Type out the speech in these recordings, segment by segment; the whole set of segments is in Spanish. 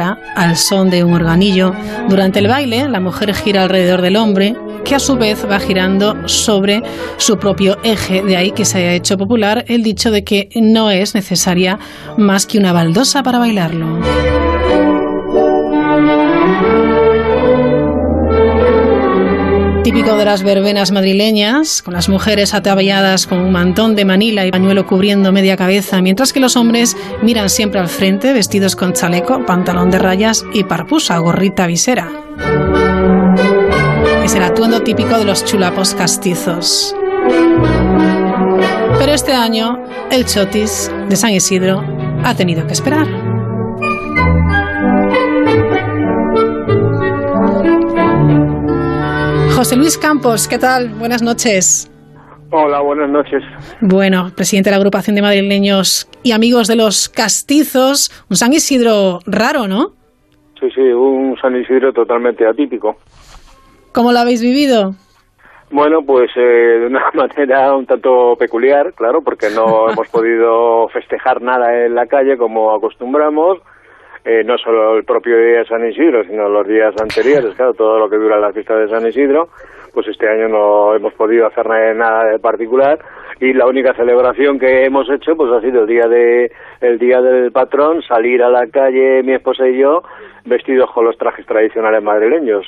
al son de un organillo. Durante el baile, la mujer gira alrededor del hombre, que a su vez va girando sobre su propio eje. De ahí que se haya hecho popular el dicho de que no es necesaria más que una baldosa para bailarlo. Típico de las verbenas madrileñas, con las mujeres ataviadas con un mantón de manila y pañuelo cubriendo media cabeza, mientras que los hombres miran siempre al frente, vestidos con chaleco, pantalón de rayas y parpusa, gorrita visera. Es el atuendo típico de los chulapos castizos. Pero este año, el chotis de San Isidro ha tenido que esperar. José Luis Campos, ¿qué tal? Buenas noches. Hola, buenas noches. Bueno, presidente de la agrupación de madrileños y amigos de los castizos, un San Isidro raro, ¿no? Sí, sí, un San Isidro totalmente atípico. ¿Cómo lo habéis vivido? Bueno, pues eh, de una manera un tanto peculiar, claro, porque no hemos podido festejar nada en la calle como acostumbramos eh, no solo el propio día de San Isidro, sino los días anteriores, claro, todo lo que dura la fiesta de San Isidro, pues este año no hemos podido hacer nada de particular y la única celebración que hemos hecho pues ha sido el día de el día del patrón, salir a la calle mi esposa y yo vestidos con los trajes tradicionales madrileños.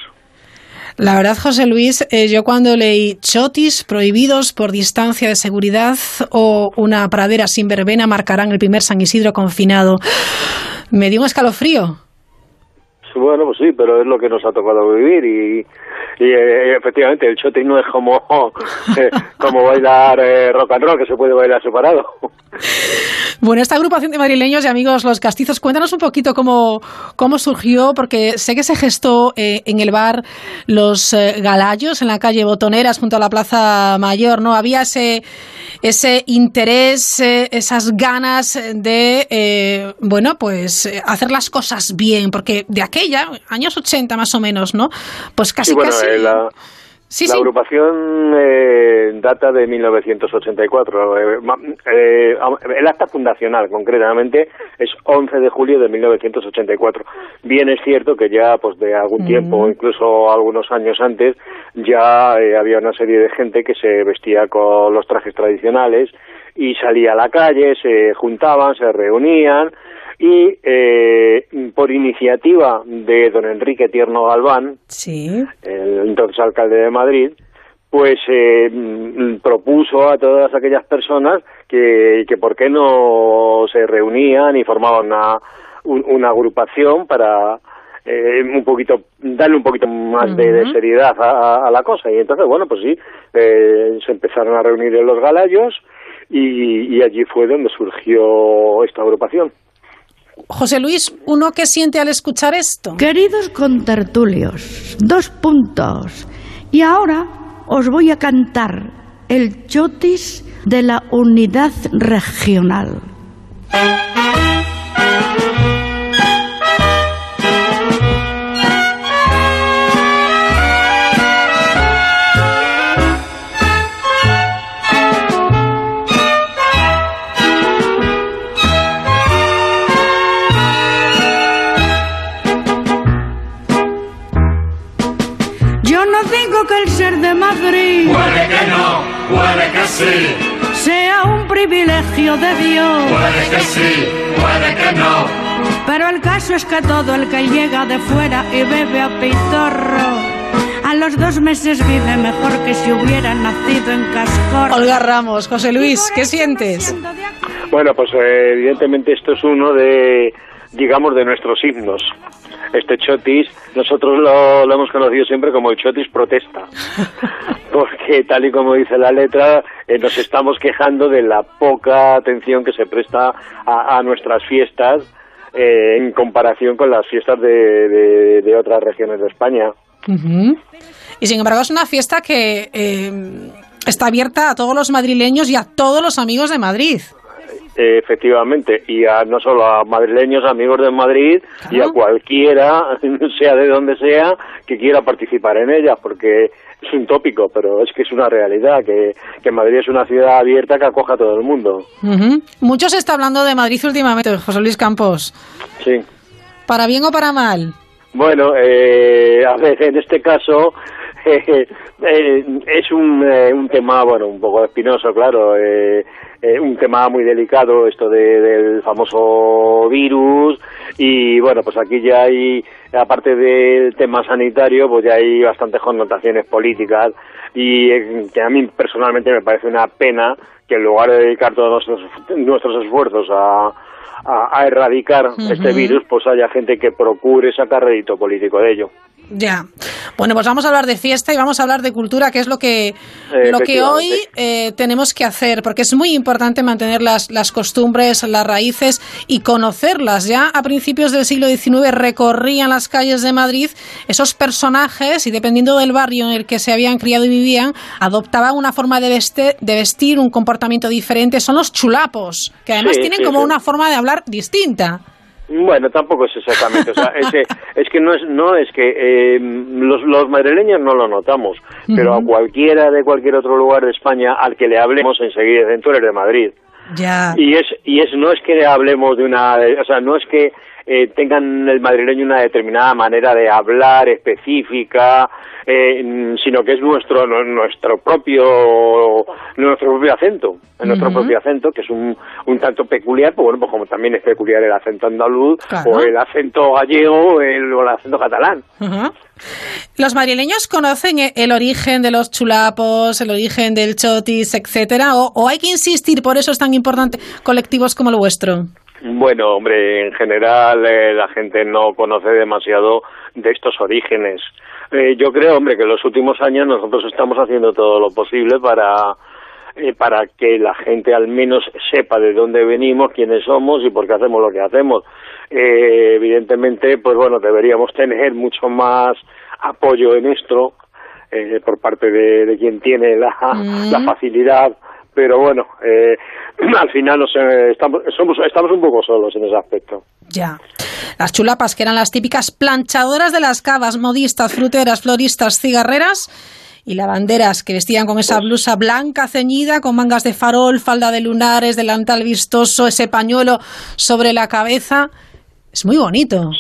La verdad, José Luis, eh, yo cuando leí chotis prohibidos por distancia de seguridad o una pradera sin verbena marcarán el primer San Isidro confinado, me dio un escalofrío. Bueno, pues sí, pero es lo que nos ha tocado vivir y, y eh, efectivamente el chotis no es como, eh, como bailar eh, rock and roll, que se puede bailar separado. Bueno, esta agrupación de madrileños y amigos Los Castizos, cuéntanos un poquito cómo, cómo surgió, porque sé que se gestó en el bar Los Galayos, en la calle Botoneras, junto a la Plaza Mayor, ¿no? Había ese, ese interés, esas ganas de, bueno, pues hacer las cosas bien, porque de aquella, años 80 más o menos, ¿no? Pues casi, casi eh, la, agrupación eh, data de 1984. Eh, el acta fundacional, concretamente, es 11 de julio de 1984. Bien es cierto que ya, pues de algún tiempo, incluso algunos años antes, ya había una serie de gente que se vestía con los trajes tradicionales y salía a la calle, se juntaban, se reunían y eh, por iniciativa de don Enrique Tierno Galván, el entonces alcalde de Madrid, pues eh, propuso a todas aquellas personas que, que por qué no se reunían y formaban una, una agrupación para eh, un poquito darle un poquito más de, seriedad a, la cosa. Y entonces bueno pues sí eh, se empezaron a reunir en los Galayos y, y allí fue donde surgió esta agrupación. José Luis, ¿uno qué siente al escuchar esto? Queridos contertulios, dos puntos. Y ahora os voy a cantar el chotis de la unidad regional. Puede que no, puede que sí. Sea un privilegio de Dios. Puede que sí, puede que no. Pero el caso es que todo el que llega de fuera y bebe a pitorro. A los dos meses vive mejor que si hubiera nacido en Cascor. Olga Ramos, José Luis, ¿qué sientes? Bueno, pues eh, evidentemente esto es uno de, digamos, de nuestros himnos este chotis, nosotros lo, hemos conocido siempre como el chotis protesta, porque tal y como dice la letra, eh, nos estamos quejando de la poca atención que se presta a, nuestras fiestas eh, en comparación con las fiestas de, otras regiones de España. Y sin embargo es una fiesta que eh, está abierta a todos los madrileños y a todos los amigos de Madrid efectivamente, y a, no solo a madrileños, amigos de Madrid, y a cualquiera, sea de donde sea, que quiera participar en ella, porque es un tópico, pero es que es una realidad, que, que Madrid es una ciudad abierta que acoja a todo el mundo. Mucho se está hablando de Madrid últimamente, José Luis Campos. Sí. ¿Para bien o para mal? Bueno, eh, a ver, en este caso es un, un tema, bueno, un poco espinoso, claro. un tema muy delicado, esto del famoso virus. Y bueno, pues aquí ya hay, aparte del tema sanitario, pues ya hay bastantes connotaciones políticas. Y que a mí personalmente me parece una pena que en lugar de dedicar todos nuestros, nuestros esfuerzos a, a, erradicar este virus, pues haya gente que procure sacar rédito político de ello. Ya. Bueno, pues vamos a hablar de fiesta y vamos a hablar de cultura, que es lo que, lo que hoy eh, tenemos que hacer, porque es muy importante mantener las, las costumbres, las raíces y conocerlas. Ya a principios del siglo XIX recorrían las calles de Madrid esos personajes y dependiendo del barrio en el que se habían criado y vivían, adoptaban una forma de vestir, de vestir un comportamiento diferente. Son los chulapos, que además tienen como una forma de hablar distinta. Bueno, tampoco es exactamente, o sea, es, es que no es, no es que eh, los, los madrileños no lo notamos, pero a cualquiera de cualquier otro lugar de España al que le hablemos enseguida, dentro eres de Madrid. Ya. Y es, y es, no es que hablemos de una, o sea, no es que eh, tengan el madrileño una determinada manera de hablar específica, eh, sino que es nuestro nuestro propio nuestro propio acento, nuestro propio acento que es un, un tanto peculiar, pues bueno, pues como también es peculiar el acento andaluz o el acento gallego o el, acento catalán. ¿Los madrileños conocen el origen de los chulapos, el origen del chotis, etcétera? ¿O, o hay que insistir, por eso es tan importante, colectivos como el vuestro? Bueno, hombre, en general eh, la gente no conoce demasiado de estos orígenes. Eh, yo creo, hombre, que en los últimos años nosotros estamos haciendo todo lo posible para eh, para que la gente al menos sepa de dónde venimos, quiénes somos y por qué hacemos lo que hacemos. evidentemente, pues bueno, deberíamos tener mucho más apoyo en esto por parte de, quien tiene la, la facilidad pero bueno, eh, al final estamos, somos, estamos un poco solos en ese aspecto. Ya. Las chulapas, que eran las típicas planchadoras de las cavas, modistas, fruteras, floristas, cigarreras y lavanderas que vestían con esa blusa blanca ceñida, con mangas de farol, falda de lunares, delantal vistoso, ese pañuelo sobre la cabeza. Es muy bonito.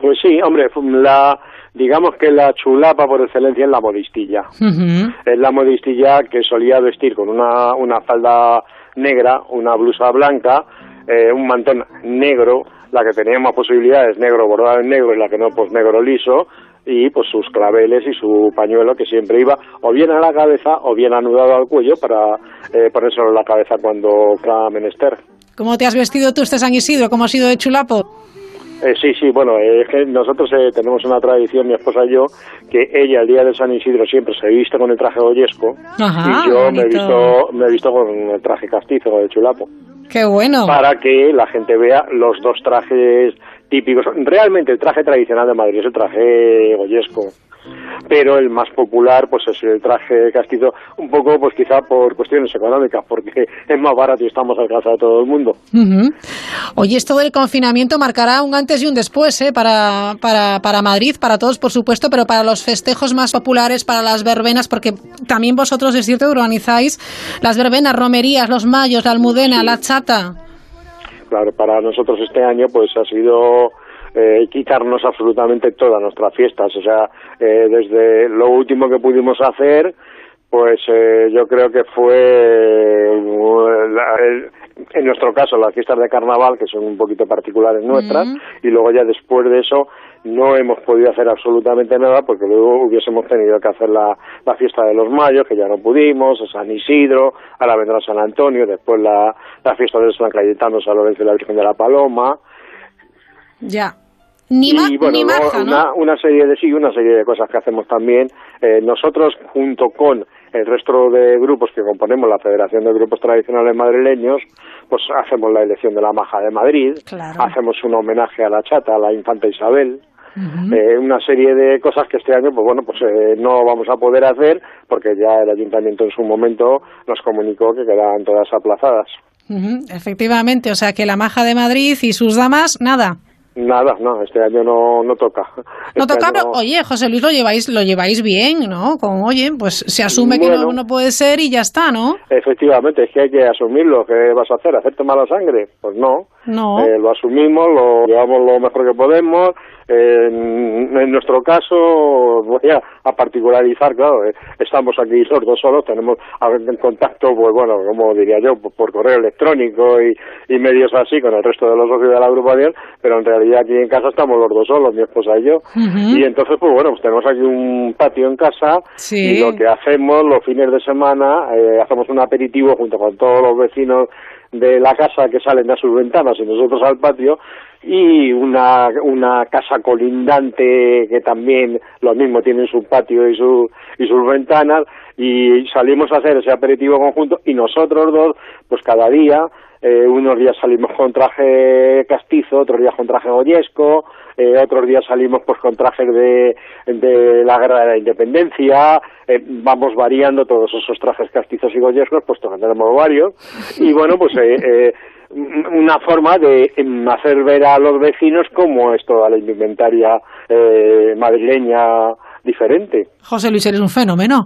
Pues sí, hombre, la, digamos que la chulapa por excelencia es la modistilla. Es la modistilla que solía vestir con una, una falda negra, una blusa blanca, eh, un mantón negro, la que tenía más posibilidades negro bordado en negro y la que no pues negro liso, y pues sus claveles y su pañuelo que siempre iba o bien a la cabeza o bien anudado al cuello para eh, ponérselo en la cabeza cuando cada menester. ¿Cómo te has vestido tú este San Isidro? ¿Cómo has sido de chulapo? Eh, sí, sí, bueno, eh, es que nosotros eh, tenemos una tradición, mi esposa y yo, que ella el día de San Isidro siempre se viste con el traje goyesco y yo me he, visto, me he visto con el traje castizo de chulapo. ¡Qué bueno! Para que la gente vea los dos trajes típicos. Realmente el traje tradicional de Madrid es el traje goyesco pero el más popular pues es el traje castizo, un poco pues quizá por cuestiones económicas, porque es más barato y estamos al casa de todo el mundo. Oye, esto del confinamiento marcará un antes y un después ¿eh? para, para, para Madrid, para todos por supuesto, pero para los festejos más populares, para las verbenas, porque también vosotros es cierto organizáis las verbenas, romerías, los mayos, la almudena, la chata. Claro, para nosotros este año pues ha sido eh, quitarnos absolutamente todas nuestras fiestas. O sea, eh, desde lo último que pudimos hacer, pues eh, yo creo que fue en nuestro caso las fiestas de carnaval que son un poquito particulares nuestras y luego ya después de eso no hemos podido hacer absolutamente nada porque luego hubiésemos tenido que hacer la, la fiesta de los mayos que ya no pudimos, San Isidro, ahora vendrá San Antonio, después la, la fiesta de San Cayetano, San Lorenzo y la Virgen de la Paloma. Ya. Ni y bueno, una, una, serie de sí, una serie de cosas que hacemos también. Eh, nosotros, junto con el resto de grupos que componemos la Federación de Grupos Tradicionales Madrileños, pues hacemos la elección de la Maja de Madrid, hacemos un homenaje a la chata, a la infanta Isabel, eh, una serie de cosas que este año, pues bueno, pues eh, no vamos a poder hacer porque ya el ayuntamiento en su momento nos comunicó que quedaban todas aplazadas. Efectivamente, o sea que la Maja de Madrid y sus damas, nada. Nada, no, este año no, no toca. No Este toca, pero oye, José Luis, lo lleváis, lo lleváis bien, ¿no? Con, oye, pues se asume que no, no puede ser y ya está, ¿no? Efectivamente, es que hay que asumirlo. ¿Qué vas a hacer? ¿Hacerte mala sangre? Pues no. No. Eh, lo asumimos, lo llevamos lo mejor que podemos. Eh, en, en nuestro caso, voy a, a particularizar, claro, eh, estamos aquí los dos solos, tenemos en contacto, pues bueno, como diría yo, por, por correo electrónico y, y medios así con el resto de los socios de la agrupación, pero en realidad aquí en casa estamos los dos solos, mi esposa y yo. Y entonces, pues bueno, pues tenemos aquí un patio en casa Sí. y lo que hacemos los fines de semana, eh, hacemos un aperitivo junto con todos los vecinos de la casa que salen a sus ventanas y nosotros al patio y una, una casa colindante que también lo mismo tiene su patio y, su, y sus ventanas y salimos a hacer ese aperitivo conjunto y nosotros dos pues cada día eh, unos días salimos con traje castizo, otros días con traje goyesco, eh, otros días salimos pues con trajes de, de la guerra de la independencia, eh, vamos variando todos esos trajes castizos y goyescos, puesto que tenemos varios, y bueno, pues eh, una forma de hacer ver a los vecinos cómo es toda la indumentaria eh, madrileña diferente. José Luis, eres un fenómeno.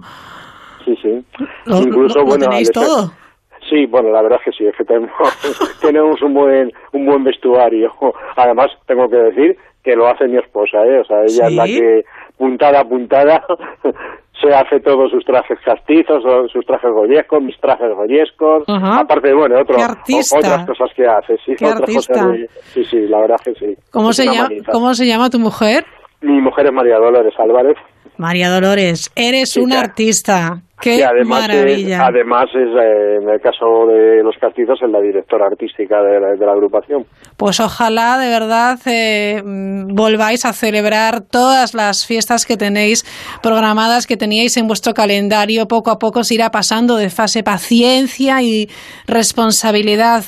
Sí, sí. Lo, Incluso, lo- lo bueno, tenéis. Sí, bueno, la verdad es que sí, es que tenemos, tenemos un buen un buen vestuario. Además, tengo que decir que lo hace mi esposa, ¿eh? O sea, ella es la que, puntada a puntada, se hace todos sus trajes castizos, sus trajes goyescos, mis trajes goyescos, Ajá. aparte, bueno, otro, o- otras cosas que hace, sí. Qué otras cosas de- sí, sí, la verdad es que sí. ¿Cómo Es se, llama, manita. ¿Cómo se llama tu mujer? Mi mujer es María Dolores Álvarez. María Dolores, eres Sí, una artista. Qué que además maravilla. Es, además es, eh, en el caso de los castizos, es la directora artística de la, de la agrupación. Pues ojalá de verdad eh, mm, volváis a celebrar todas las fiestas que tenéis programadas, que teníais en vuestro calendario. Poco a poco se irá pasando de fase paciencia y responsabilidad.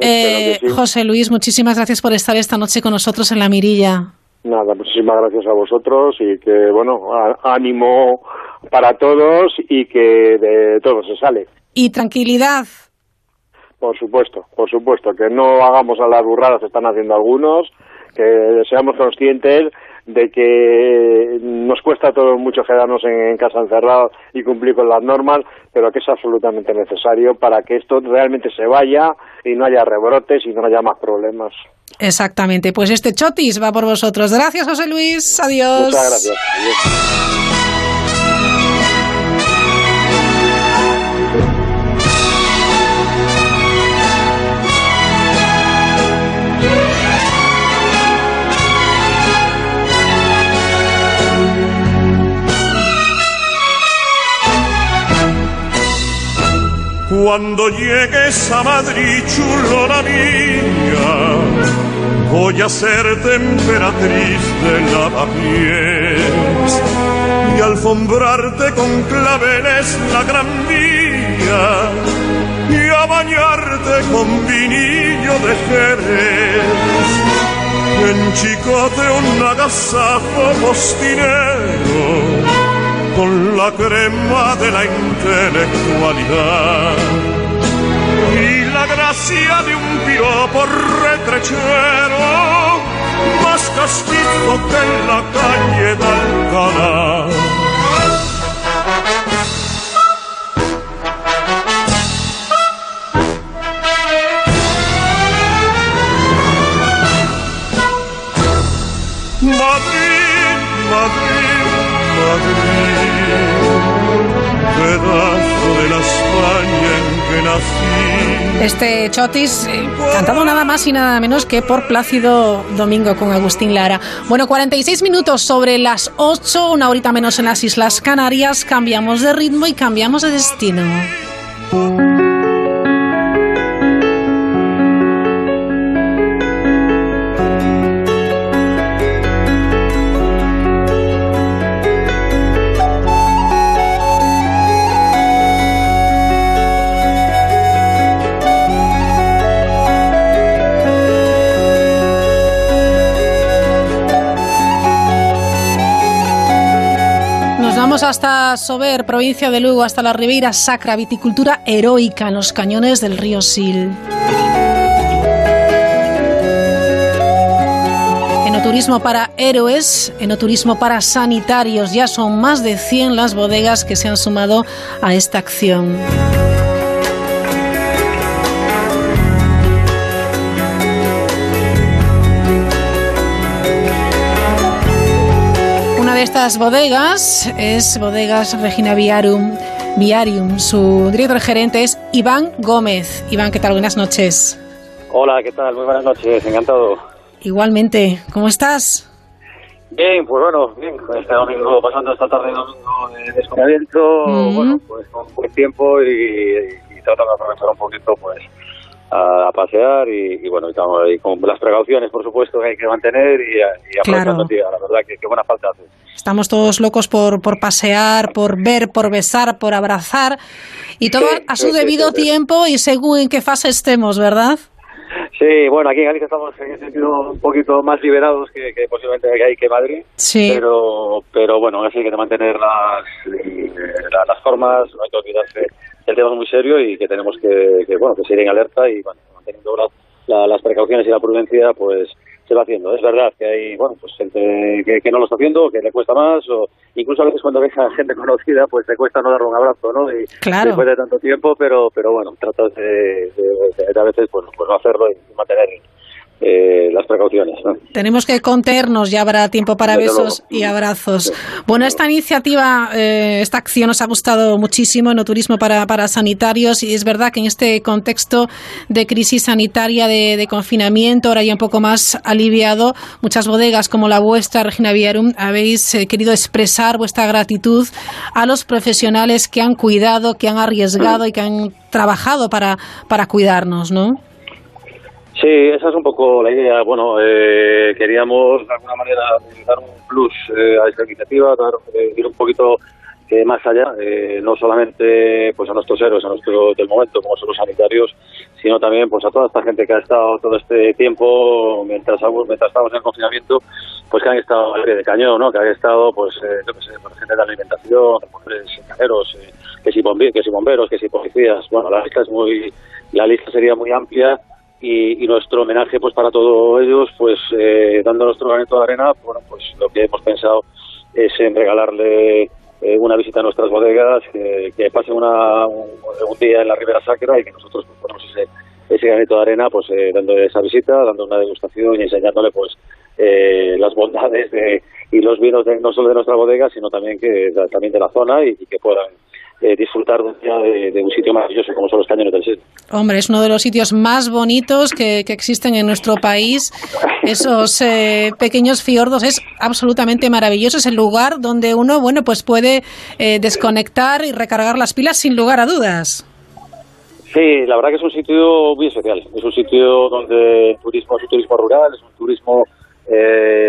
Eh, sí. José Luis, muchísimas gracias por estar esta noche con nosotros en la mirilla. Nada, muchísimas gracias a vosotros y que, bueno, ánimo para todos y que de todo se sale. Y tranquilidad. Por supuesto, por supuesto, que no hagamos a las burradas que están haciendo algunos, que seamos conscientes de que nos cuesta a todos mucho quedarnos en, en casa encerrados y cumplir con las normas, pero que es absolutamente necesario para que esto realmente se vaya y no haya rebrotes y no haya más problemas. Exactamente. Pues este chotis va por vosotros. Gracias, José Luis. Adiós. Muchas gracias. Cuando llegues a Madrid, chulona mía, voy a ser emperatriz de lavapiés y alfombrarte con claveles la gran vía y a bañarte con vinillo de Jerez. En chicote un agasajo postinero con la crema de la intelectualidad y la gracia de un piropo retrechero más castizo que en la calle de Alcalá. Madrid, Madrid, Madrid, pedazo de la España en que nací. Este chotis eh, cantado nada más y nada menos que por Plácido Domingo con Agustín Lara. Bueno, 46 minutos sobre las 8, una horita menos en las Islas Canarias. Cambiamos de ritmo y cambiamos de destino. Hasta Sober, provincia de Lugo, hasta la Ribeira Sacra, viticultura heroica en los cañones del río Sil. Enoturismo para héroes, enoturismo para sanitarios. Ya son más de 100 las bodegas que se han sumado a esta acción. Estas bodegas es Bodegas Regina Viarum. Viarium. Su director gerente es Iván Gómez. Iván, ¿qué tal? Buenas noches. Hola, ¿qué tal? Muy buenas noches, encantado. Igualmente, ¿cómo estás? Bien, pues bueno, bien, este domingo, pasando esta tarde domingo de desconocimiento, bueno, pues con buen tiempo y, tratando de aprovechar un poquito, pues, a, pasear y, bueno, estamos ahí con las precauciones, por supuesto, que hay que mantener y, y aprovechando claro. la verdad que, qué buena falta hace. Estamos todos locos por, por pasear, por ver, por besar, por abrazar y todo a su debido tiempo y según en qué fase estemos, ¿verdad? Sí, bueno, aquí en Galicia estamos en ese sentido un poquito más liberados que, posiblemente hay que Madrid, sí. pero pero bueno, así hay que mantener las, eh, las formas, no hay que olvidarse el tema es muy serio y que tenemos que, bueno, que seguir en alerta y bueno, manteniendo las precauciones y la prudencia, pues se va haciendo. Es verdad que hay, bueno, pues gente que, no lo está haciendo, que le cuesta más, o incluso a veces cuando ves a gente conocida, pues le cuesta no darle un abrazo, ¿no? Y claro. después de tanto tiempo, pero, pero bueno, tratas de, a veces, pues, pues no hacerlo y mantener eh, las precauciones. Tenemos que conternos, ya habrá tiempo para besos y abrazos. Bueno, esta iniciativa, eh, esta acción nos ha gustado muchísimo, en turismo para, para sanitarios, y es verdad que en este contexto de crisis sanitaria, de, confinamiento, ahora ya un poco más aliviado, muchas bodegas como la vuestra, Regina Viarum, habéis eh, querido expresar vuestra gratitud a los profesionales que han cuidado, que han arriesgado y que han trabajado para, para cuidarnos, ¿no? Sí, esa es un poco la idea. Bueno, eh, queríamos de alguna manera dar un plus eh, a esta iniciativa, dar, eh, ir un poquito más allá, no solamente pues a nuestros héroes, a nuestro del momento, como son los sanitarios, sino también pues a toda esta gente que ha estado todo este tiempo mientras, mientras estamos en confinamiento, pues que han estado de cañón, ¿no? Que han estado, pues, yo qué sé, por gente de alimentación, cajeros, que si bomberos, que si bomberos, que si policías. Bueno, la lista es muy, la lista sería muy amplia y, nuestro homenaje pues para todos ellos pues eh, dando nuestro granito de arena bueno pues lo que hemos pensado es en regalarle eh, una visita a nuestras bodegas que, pasen una, un, día en la Ribera Sacra y que nosotros pues, ponemos ese, ese granito de arena pues eh, dándole esa visita dando una degustación y enseñándole pues eh, las bondades de, y los vinos de, no solo de nuestra bodega sino también que también de la zona y que puedan eh, disfrutar de, de, un sitio maravilloso como son los cañones del Sil. Hombre, es uno de los sitios más bonitos que, existen en nuestro país. Esos eh, pequeños fiordos es absolutamente maravilloso. Es el lugar donde uno, bueno, pues puede eh, desconectar y recargar las pilas sin lugar a dudas. Sí, la verdad que es un sitio muy especial. Es un sitio donde el turismo es un turismo rural, es un turismo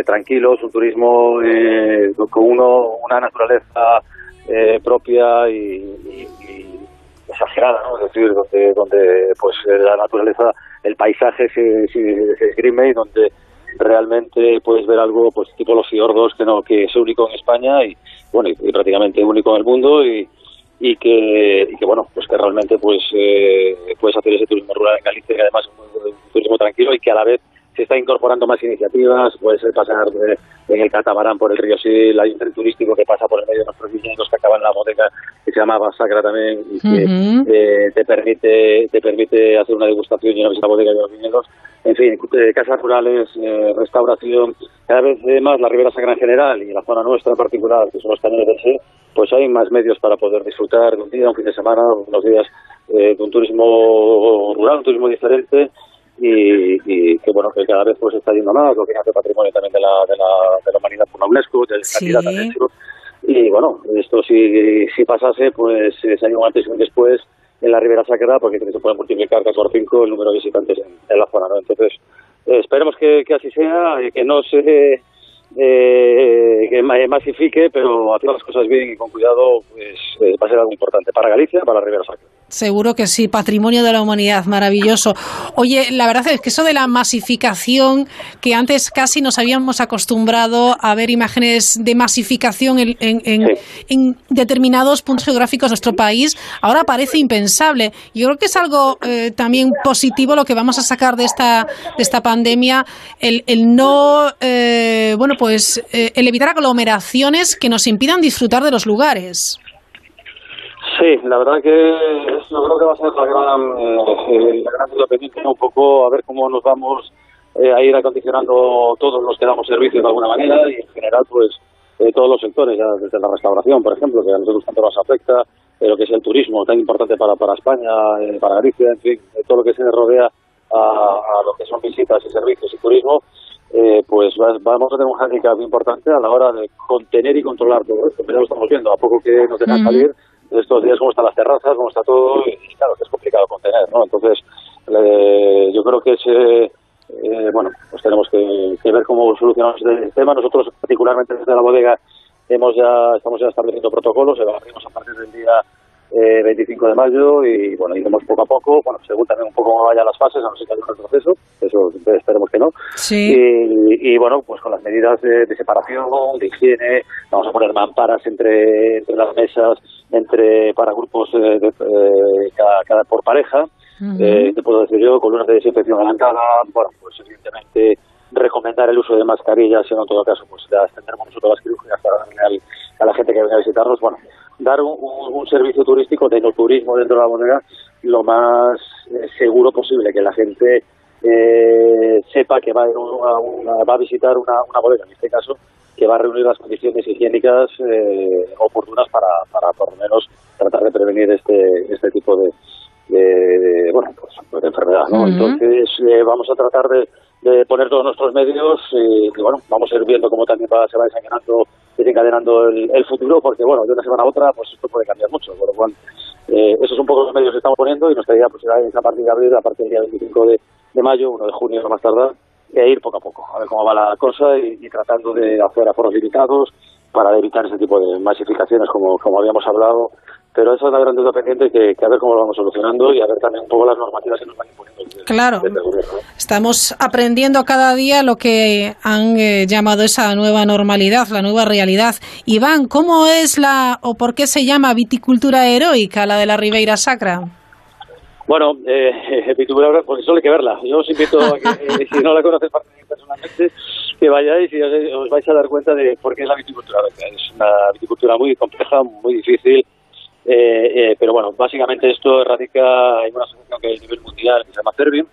tranquilo, es un turismo con uno, una naturaleza eh, propia y, exagerada, ¿no? Es decir, donde, donde pues la naturaleza, el paisaje se, se, esgrime y donde realmente puedes ver algo pues tipo los fiordos que no que es único en España y bueno y, prácticamente único en el mundo y, y que, y que bueno pues que realmente pues eh, puedes hacer ese turismo rural en Galicia que además es un turismo tranquilo y que a la vez se está incorporando más iniciativas, puede ser pasar en el catamarán por el río Sil, hay un tren turístico que pasa por el medio de nuestros viñedos que acaba en la bodega que se llama Basacra también y que eh, te permite te permite hacer una degustación y una visita a la bodega de los viñedos. En fin, eh, casas rurales, eh, restauración, cada vez más la Ribera Sacra en general y la zona nuestra en particular, que son los cañones del Sil, pues hay más medios para poder disfrutar de un día, un fin de semana, unos días de un turismo rural, un turismo diferente y, que bueno que cada vez pues está yendo más, lo que hace patrimonio también de la, de la, de la humanidad por la UNESCO, del sí. y bueno, esto si, si pasase pues eh, sería un antes y un después en la Ribera Sacra porque se puede multiplicar por cinco el número de visitantes en, la zona, ¿no? Entonces, eh, esperemos que, que, así sea, y que no se eh, que masifique, pero hacer las cosas bien y con cuidado pues, va a ser algo importante para Galicia, para la Ribera Sacra. Seguro que sí, patrimonio de la humanidad, maravilloso. Oye, la verdad es que eso de la masificación, que antes casi nos habíamos acostumbrado a ver imágenes de masificación en, en, determinados puntos geográficos de nuestro país, ahora parece impensable. Yo creo que es algo eh, también positivo lo que vamos a sacar de esta, de esta pandemia, el, el no, eh, bueno, pues eh, el evitar aglomeraciones que nos impidan disfrutar de los lugares. Sí, la verdad que yo creo que va a ser la gran, eh, la gran un poco a ver cómo nos vamos eh, a ir acondicionando todos los que damos servicio de alguna manera y en general pues eh, todos los sectores, ya desde la restauración, por ejemplo, que a nosotros tanto nos afecta, pero que es el turismo tan importante para, para España, para Galicia, en fin, todo lo que se rodea a, a lo que son visitas y servicios y turismo, eh, pues vamos a tener un handicap importante a la hora de contener y controlar todo esto. Ya lo estamos viendo, a poco que nos dejan salir, estos días cómo están las terrazas, cómo está todo, y claro que es complicado contener, ¿no? Entonces, yo creo que ese, eh, bueno, pues tenemos que, ver cómo solucionamos este tema. Nosotros, particularmente desde la bodega, hemos ya, estamos ya estableciendo protocolos, evaluaremos a partir del día eh, 25 de mayo y bueno, iremos poco a poco, bueno, según también un poco cómo vayan las fases, a no ser que haya un retroceso, eso esperemos que no. Sí. Y, bueno, pues con las medidas de, separación, de higiene, vamos a poner mamparas entre, entre las mesas, entre para grupos eh, de, eh, cada, por pareja, eh, te puedo decir yo, con una de desinfección adelantada, bueno, pues evidentemente recomendar el uso de mascarillas, sino en todo caso, pues ya extenderemos nosotros las quirúrgicas para darle a la gente que venga a visitarnos, bueno, dar un, servicio turístico de no turismo dentro de la bodega lo más eh, seguro posible, que la gente eh, sepa que va a, va a visitar una, una, bodega, en este caso, que va a reunir las condiciones higiénicas eh, oportunas para, para por lo menos tratar de prevenir este, este tipo de, de, bueno, pues, de enfermedad, ¿no? Entonces vamos a tratar de, de poner todos nuestros medios y, bueno, vamos a ir viendo cómo también va, se va desencadenando, desencadenando el, el, futuro, porque bueno, de una semana a otra pues esto puede cambiar mucho, por lo cual eh, esos son un poco los medios que estamos poniendo y nuestra idea pues es a partir de abril, a partir del día 25 de, de mayo, 1 de junio no más tardar, e ir poco a poco, a ver cómo va la cosa y, tratando de hacer aforos limitados para evitar ese tipo de masificaciones como, como habíamos hablado pero esa es la gran duda pendiente que, que, a ver cómo lo vamos solucionando y a ver también un poco las normativas que nos van imponiendo. claro, estamos aprendiendo cada día lo que han eh, llamado esa nueva normalidad, la nueva realidad. Iván, ¿cómo es la o por qué se llama viticultura heroica la de la Ribeira Sacra? Bueno, eh, viticultura, pues solo hay que verla. Yo os invito a que, eh, si no la conoces personalmente, que vayáis y os, vais a dar cuenta de por qué es la viticultura Es una viticultura muy compleja, muy difícil, eh, eh, pero bueno, básicamente esto radica en una asociación que hay a nivel mundial que se llama Cervin,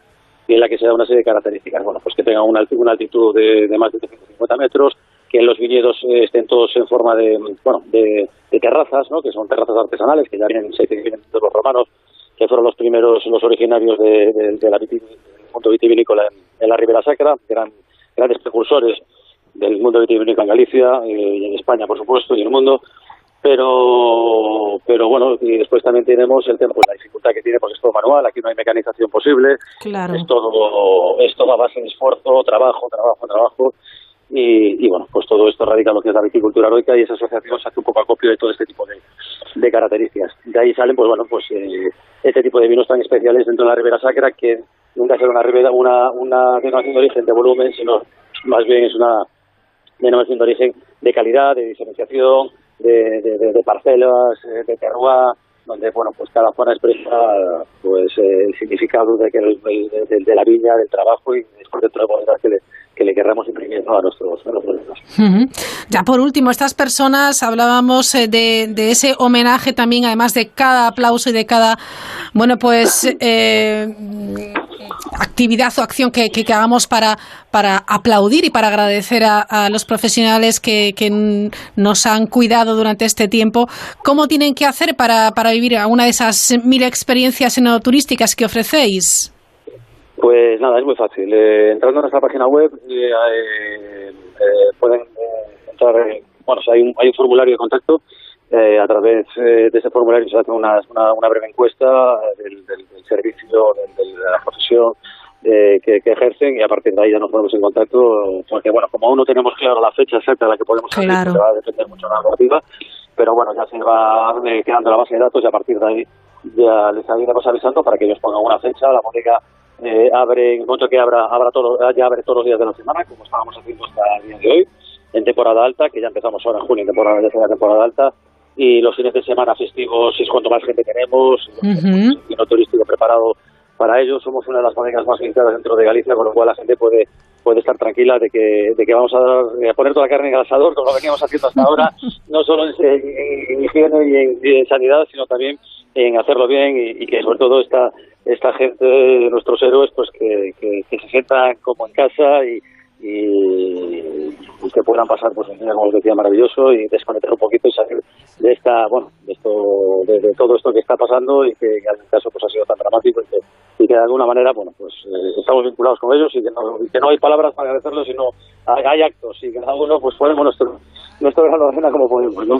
y en la que se da una serie de características. Bueno, pues que tenga una, altitud de, más de 350 metros, que los viñedos eh, estén todos en forma de, bueno, de, terrazas, ¿no? que son terrazas artesanales, que ya vienen, se vienen de los romanos, que fueron los primeros, los originarios de, la del mundo vitivinícola en, la Ribera Sacra, que eran grandes precursores del mundo vitivinícola en Galicia y en España, por supuesto, y en el mundo. Pero pero bueno y después también tenemos el tema pues la dificultad que tiene porque es todo manual. Aquí no hay mecanización posible. Claro. es todo es todo a base de esfuerzo trabajo trabajo trabajo. Y, y, bueno pues todo esto radica en lo que es la viticultura heroica y esa asociación se hace un poco acopio de todo este tipo de, de características. De ahí salen pues bueno pues eh, este tipo de vinos tan especiales dentro de la Ribera Sacra que nunca será una ribera una una denominación de origen de volumen sino más bien es una denominación de origen de calidad de diferenciación de, parcelas eh, de terroir donde bueno pues cada zona expresa pues el significado de que de, la viña del trabajo y después de todas las que le que le querramos imprimir a nuestros, a Ya por último, estas personas hablábamos eh, de, de, ese homenaje también, además de cada aplauso y de cada, bueno, pues eh, actividad o acción que, hagamos para, para aplaudir y para agradecer a, los profesionales que, nos han cuidado durante este tiempo. ¿Cómo tienen que hacer para, para vivir una de esas mil experiencias turísticas que ofrecéis? Pues nada, es muy fácil. Eh, entrando en nuestra página web eh, eh, pueden entrar, bueno, hay, un, hay un formulario de contacto a través de ese formulario se hace una, una, breve encuesta del, del, servicio, de la profesión que, que, ejercen y a partir de ahí ya nos ponemos en contacto porque, bueno, como aún no tenemos claro la fecha exacta a la que podemos claro. se va a depender mucho de la normativa, pero bueno, ya se va quedando la base de datos y a partir de ahí ya les iremos avisando para que ellos pongan una fecha, la bodega eh, abre, en cuanto que abra, abra todo, ya abre todos los días de la semana, como estábamos haciendo hasta el día de hoy, en temporada alta, que ya empezamos ahora en junio, en temporada, ya temporada alta, y los fines de semana festivos es cuanto más gente tenemos, un uh turístico preparado para ello. Somos una de las bodegas más visitadas dentro de Galicia, con lo cual la gente puede puede estar tranquila de que, de que vamos a, dar, a poner toda la carne en el asador, como lo veníamos haciendo hasta ahora, no solo en, higiene y en, sanidad, sino también en hacerlo bien y, que sobre todo esta, esta gente, nuestros héroes, pues que, que, se sientan como en casa y, y, que puedan pasar pues un día como os decía maravilloso y desconectar un poquito y salir de esta bueno de esto de, todo esto que está pasando y que, en el caso pues ha sido tan dramático y que, y de alguna manera bueno pues eh, estamos vinculados con ellos y que no, que no hay palabras para agradecerlo sino hay, actos y que cada uno pues ponemos nuestro nuestro grano como podemos, ¿no?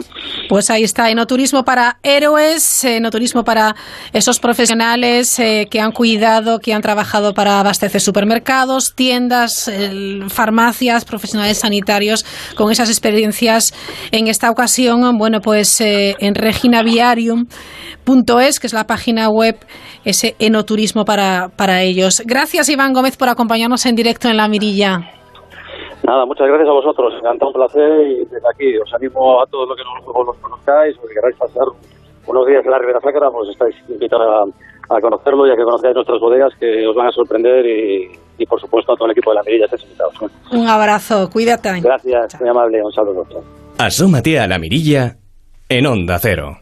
Pues ahí está, enoturismo para héroes, enoturismo para esos profesionales eh, que han cuidado, que han trabajado para abastecer supermercados, tiendas, farmacias, profesionales sanitarios, con esas experiencias. En esta ocasión, bueno, pues eh, en reginaviarium.es, que es la página web, ese enoturismo para, para ellos. Gracias, Iván Gómez, por acompañarnos en directo en La Mirilla. Nada, muchas gracias a vosotros. Encantado, un placer y desde aquí os animo a todos los que no los conozcáis o que queráis pasar unos días en la Ribera Sacra, pues estáis invitados a, conocerlo y a que conozcáis nuestras bodegas que os van a sorprender y, por supuesto a todo el equipo de la Mirilla estáis invitados. Un abrazo, cuídate. Gracias, muy amable, un saludo. Asómate a la Mirilla en Onda Cero.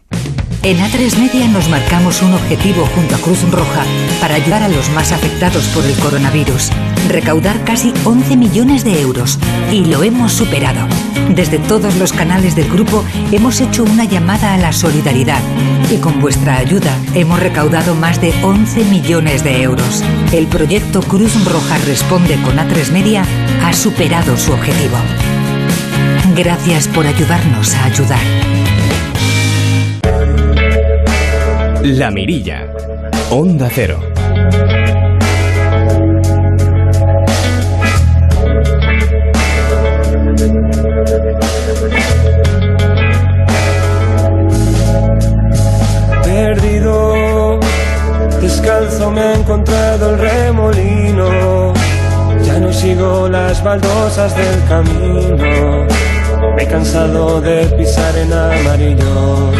En A3 Media nos marcamos un objetivo junto a Cruz Roja para ayudar a los más afectados por el coronavirus. Recaudar casi 11 millones de euros. Y lo hemos superado. Desde todos los canales del grupo hemos hecho una llamada a la solidaridad. Y con vuestra ayuda hemos recaudado más de 11 millones de euros. El proyecto Cruz Roja Responde con A3 Media ha superado su objetivo. Gracias por ayudarnos a ayudar. La Mirilla. Onda Cero. Encontrado el remolino. Ya no sigo las baldosas del camino. Me he cansado de pisar en amarillo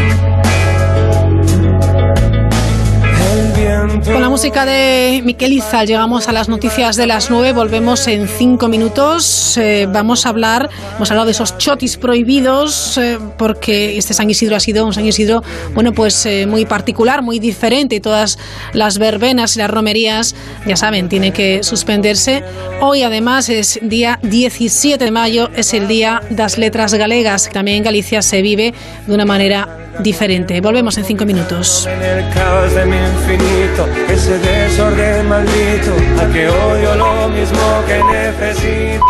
Con la música de Miquel Izal llegamos a las noticias de las nueve. Volvemos en cinco minutos. Eh, vamos a hablar, hemos hablado de esos chotis prohibidos, eh, porque este San Isidro ha sido un San Isidro, bueno, pues eh, muy particular, muy diferente. Todas las verbenas y las romerías, ya saben, tienen que suspenderse. Hoy, además, es día 17 de mayo, es el día de las letras galegas. También en Galicia se vive de una manera diferente. Volvemos en cinco minutos. En el caos de mi infinito, ese desorden maldito, a que odio lo mismo que necesito.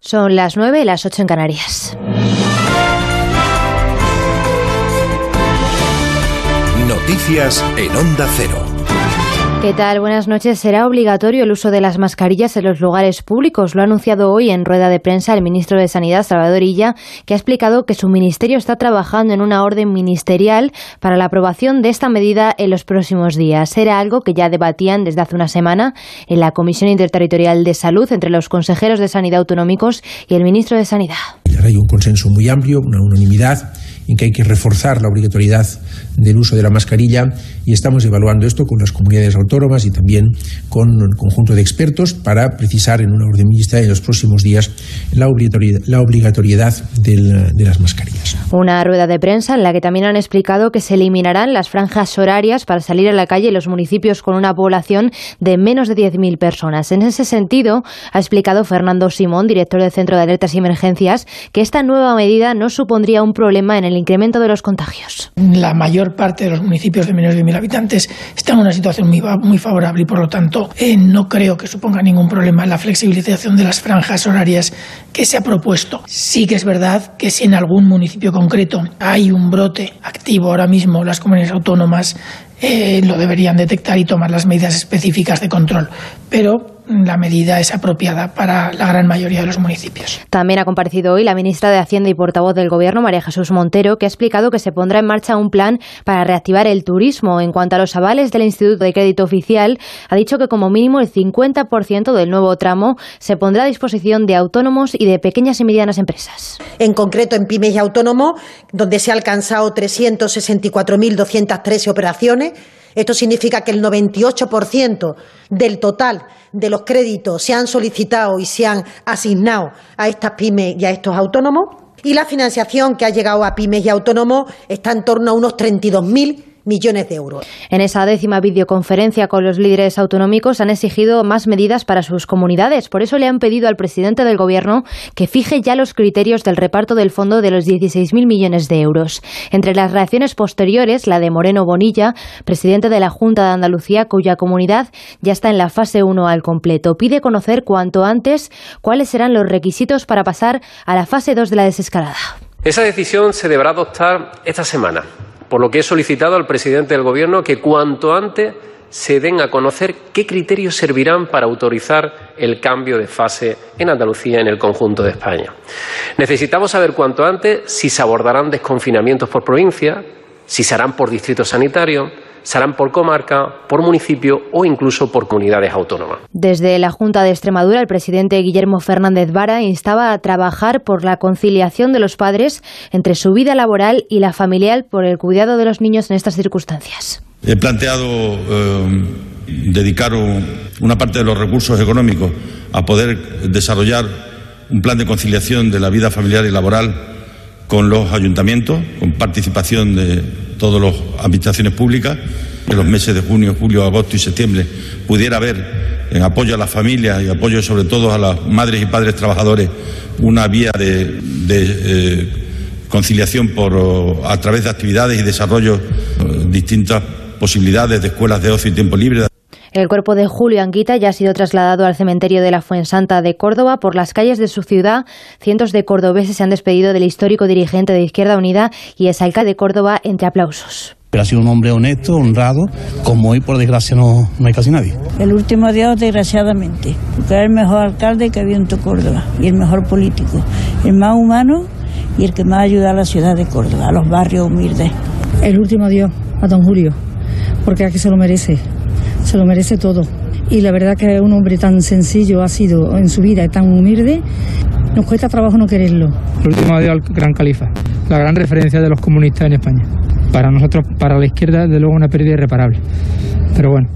Son las nueve y las ocho en Canarias. Noticias en Onda Cero. ¿Qué tal? Buenas noches. Será obligatorio el uso de las mascarillas en los lugares públicos. Lo ha anunciado hoy en rueda de prensa el ministro de Sanidad, Salvador Illa, que ha explicado que su ministerio está trabajando en una orden ministerial para la aprobación de esta medida en los próximos días. Era algo que ya debatían desde hace una semana en la Comisión Interterritorial de Salud entre los consejeros de Sanidad autonómicos y el ministro de Sanidad. Hay un consenso muy amplio, una unanimidad en que hay que reforzar la obligatoriedad del uso de la mascarilla y estamos evaluando esto con las comunidades autónomas y también con un conjunto de expertos para precisar en una orden ministerial en los próximos días la obligatoriedad, la obligatoriedad de las mascarillas. Una rueda de prensa en la que también han explicado que se eliminarán las franjas horarias para salir a la calle en los municipios con una población de menos de 10.000 personas. En ese sentido, ha explicado Fernando Simón, director del Centro de Alertas y Emergencias, que esta nueva medida no supondría un problema en el incremento de los contagios. La mayor parte de los municipios de menos de 1.000 habitantes están en una situación muy, muy favorable y, por lo tanto, eh, no creo que suponga ningún problema la flexibilización de las franjas horarias que se ha propuesto. Sí que es verdad que si en algún municipio concreto hay un brote activo ahora mismo, las comunidades autónomas eh, lo deberían detectar y tomar las medidas específicas de control. Pero la medida es apropiada para la gran mayoría de los municipios. También ha comparecido hoy la ministra de Hacienda y portavoz del Gobierno, María Jesús Montero, que ha explicado que se pondrá en marcha un plan para reactivar el turismo. En cuanto a los avales del Instituto de Crédito Oficial, ha dicho que como mínimo el 50% del nuevo tramo se pondrá a disposición de autónomos y de pequeñas y medianas empresas. En concreto, en pymes y autónomos, donde se ha alcanzado 364.213 operaciones, esto significa que el 98% del total de los créditos se han solicitado y se han asignado a estas pymes y a estos autónomos. Y la financiación que ha llegado a pymes y autónomos está en torno a unos 32.000 millones de euros. En esa décima videoconferencia con los líderes autonómicos han exigido más medidas para sus comunidades. Por eso le han pedido al presidente del Gobierno que fije ya los criterios del reparto del fondo de los 16.000 millones de euros. Entre las reacciones posteriores, la de Moreno Bonilla, presidente de la Junta de Andalucía, cuya comunidad ya está en la fase 1 al completo, pide conocer cuanto antes cuáles serán los requisitos para pasar a la fase 2 de la desescalada. Esa decisión se deberá adoptar esta semana por lo que he solicitado al presidente del Gobierno que cuanto antes se den a conocer qué criterios servirán para autorizar el cambio de fase en Andalucía y en el conjunto de España. Necesitamos saber cuanto antes si se abordarán desconfinamientos por provincia, si se harán por distrito sanitario, serán por comarca, por municipio o incluso por comunidades autónomas. Desde la Junta de Extremadura, el presidente Guillermo Fernández Vara instaba a trabajar por la conciliación de los padres entre su vida laboral y la familiar por el cuidado de los niños en estas circunstancias. He planteado eh, dedicar una parte de los recursos económicos a poder desarrollar un plan de conciliación de la vida familiar y laboral con los ayuntamientos, con participación de todas las administraciones públicas. En los meses de junio, julio, agosto y septiembre pudiera haber, en apoyo a las familias y apoyo sobre todo a las madres y padres trabajadores, una vía de, eh, conciliación por, a través de actividades y desarrollo eh, distintas posibilidades de escuelas de ocio y tiempo libre. El cuerpo de Julio Anguita ya ha sido trasladado al cementerio de la Fuensanta de Córdoba. Por las calles de su ciudad, cientos de cordobeses se han despedido del histórico dirigente de Izquierda Unida y alcalde de Córdoba entre aplausos. Pero ha sido un hombre honesto, honrado, como hoy por desgracia no, no hay casi nadie. El último adiós, desgraciadamente, porque era el mejor alcalde que había en tu Córdoba y el mejor político, el más humano y el que más ayuda a la ciudad de Córdoba, a los barrios humildes. El último adiós a don Julio, porque aquí se lo merece se lo merece todo. Y la verdad que un hombre tan sencillo ha sido en su vida, tan humilde, nos cuesta trabajo no quererlo. El último adiós al gran califa, la gran referencia de los comunistas en España. Para nosotros, para la izquierda, de luego una pérdida irreparable. Pero bueno,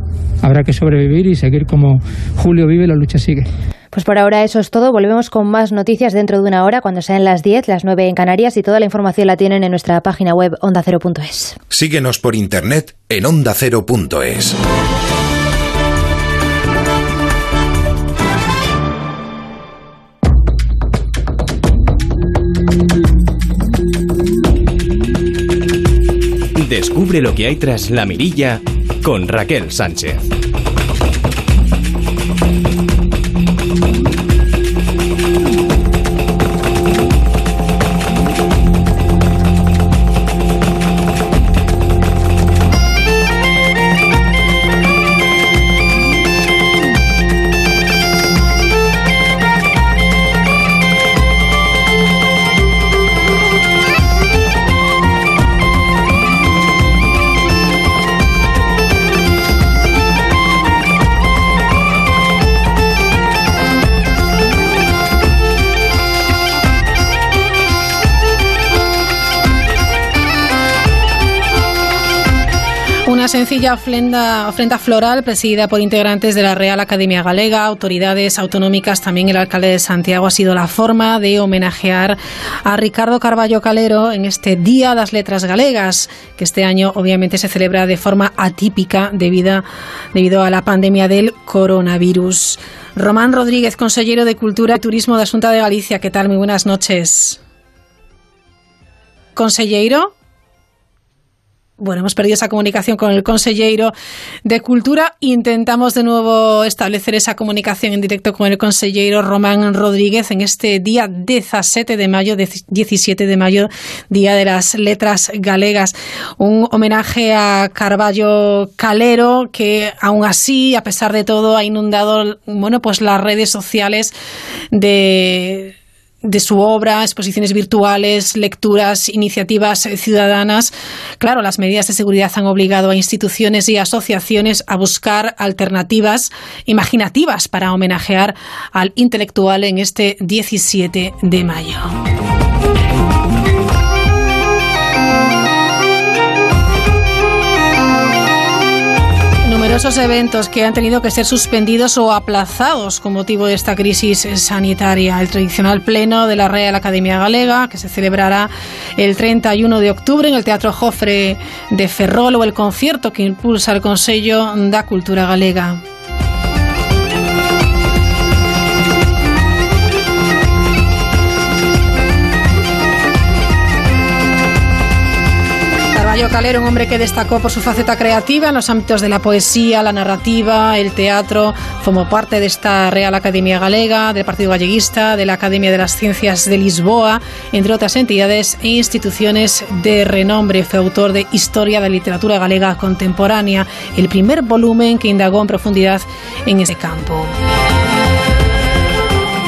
habrá que sobrevivir y seguir como Julio vive, la lucha sigue. Pues por ahora eso es todo. Volvemos con más noticias dentro de una hora, cuando sean las 10, las 9 en Canarias, y toda la información la tienen en nuestra página web ondacero.es. Síguenos por internet en ondacero.es. Descubre lo que hay tras la mirilla con Raquel Sánchez. Sencilla ofrenda, floral presidida por integrantes de la Real Academia Galega, autoridades autonómicas, también el alcalde de Santiago ha sido la forma de homenajear a Ricardo Carballo Calero en este Día de las Letras Galegas, que este año obviamente se celebra de forma atípica debido, debido a la pandemia del coronavirus. Román Rodríguez, consejero de Cultura y Turismo de Asunta de Galicia, ¿qué tal? Muy buenas noches. Consejero. Bueno, hemos perdido esa comunicación con el consejero de Cultura. Intentamos de nuevo establecer esa comunicación en directo con el consejero Román Rodríguez en este día 17 de mayo, 17 de mayo, Día de las Letras Galegas. Un homenaje a Carballo Calero que aún así, a pesar de todo, ha inundado, bueno, pues las redes sociales de de su obra, exposiciones virtuales, lecturas, iniciativas ciudadanas. Claro, las medidas de seguridad han obligado a instituciones y asociaciones a buscar alternativas imaginativas para homenajear al intelectual en este 17 de mayo. Numerosos eventos que han tenido que ser suspendidos o aplazados con motivo de esta crisis sanitaria. El tradicional pleno de la Real Academia Galega, que se celebrará el 31 de octubre en el Teatro Jofre de Ferrol, o el concierto que impulsa el Consejo da Cultura Galega. Calero, un hombre que destacó por su faceta creativa en los ámbitos de la poesía, la narrativa, el teatro. Formó parte de esta Real Academia Galega, del Partido Galleguista, de la Academia de las Ciencias de Lisboa, entre otras entidades e instituciones de renombre. Fue autor de Historia de la Literatura Galega Contemporánea, el primer volumen que indagó en profundidad en ese campo.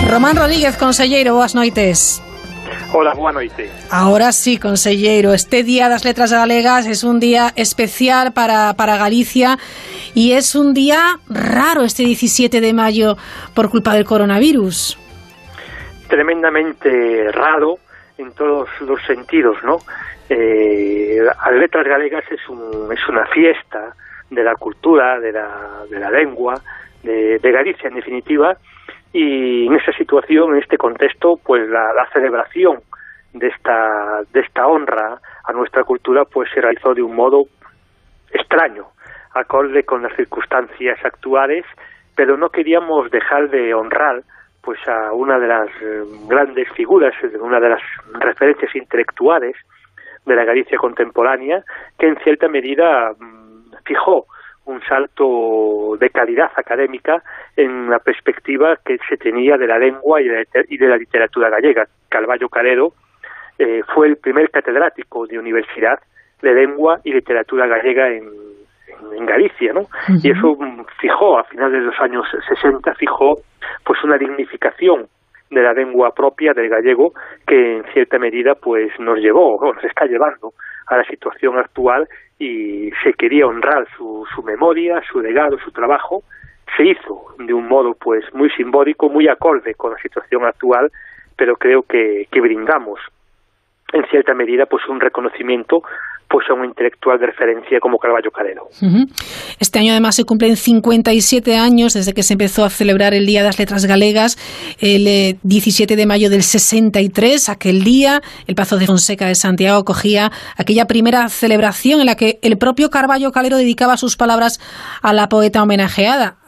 Román Rodríguez, consejero, buenas noches. Hola, buenas noches. Ahora sí, consejero, este Día das Letras Galegas es un día especial para, para Galicia y es un día raro este 17 de mayo por culpa del coronavirus. Tremendamente raro en todos los sentidos, ¿no? Eh, las Letras Galegas es, un, es una fiesta de la cultura, de la, de la lengua, de, de Galicia en definitiva, y en esa situación, en este contexto, pues la, celebración de esta, de esta honra a nuestra cultura pues se realizó de un modo extraño, acorde con las circunstancias actuales, pero no queríamos dejar de honrar pues a una de las eh, grandes figuras, una de las referencias intelectuales de la Galicia contemporánea, que en cierta medida mm, fijó un salto de calidad académica en la perspectiva que se tenía de la lengua y de, la literatura gallega. Calvallo Calero eh, fue el primer catedrático de universidad de lengua y literatura gallega en, en, Galicia, ¿no? Y eso fijó, a finales de los años 60, fijó pues una dignificación de la lengua propia del gallego que en cierta medida pues nos llevó, o nos está llevando a la situación actual y se quería honrar su, su memoria, su legado, su trabajo, se hizo de un modo pues muy simbólico, muy acorde con la situación actual, pero creo que, que brindamos en cierta medida pues un reconocimiento pues a un intelectual de referencia como Carballo Calero. Este año además se cumplen 57 años desde que se empezó a celebrar el Día de las Letras Galegas, el 17 eh, de mayo del 63, aquel día el Pazo de Fonseca de Santiago cogía aquella primera celebración en la que el propio Carballo Calero dedicaba sus palabras a la poeta homenajeada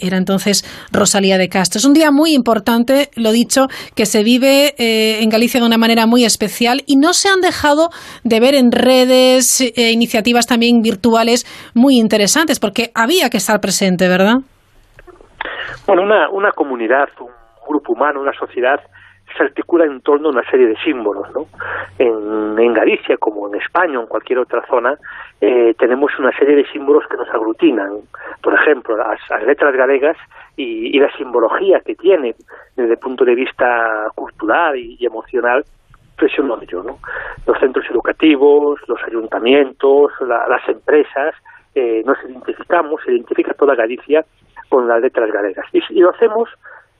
era entonces Rosalía de Castro. Es un día muy importante, lo dicho, que se vive eh, en Galicia de una manera muy especial y no se han dejado de ver en redes eh, iniciativas también virtuales muy interesantes, porque había que estar presente, ¿verdad? Bueno, una, una comunidad, un grupo humano, una sociedad se articula en torno a una serie de símbolos. ¿no? En, en Galicia, como en España o en cualquier otra zona, eh, tenemos una serie de símbolos que nos aglutinan. Por ejemplo, las, letras galegas y, y, la simbología que tiene desde el punto de vista cultural y, y emocional, presiono yo, ¿no? Los centros educativos, los ayuntamientos, la, las empresas, eh, nos identificamos, se identifica toda Galicia con las letras galegas. Y, y lo hacemos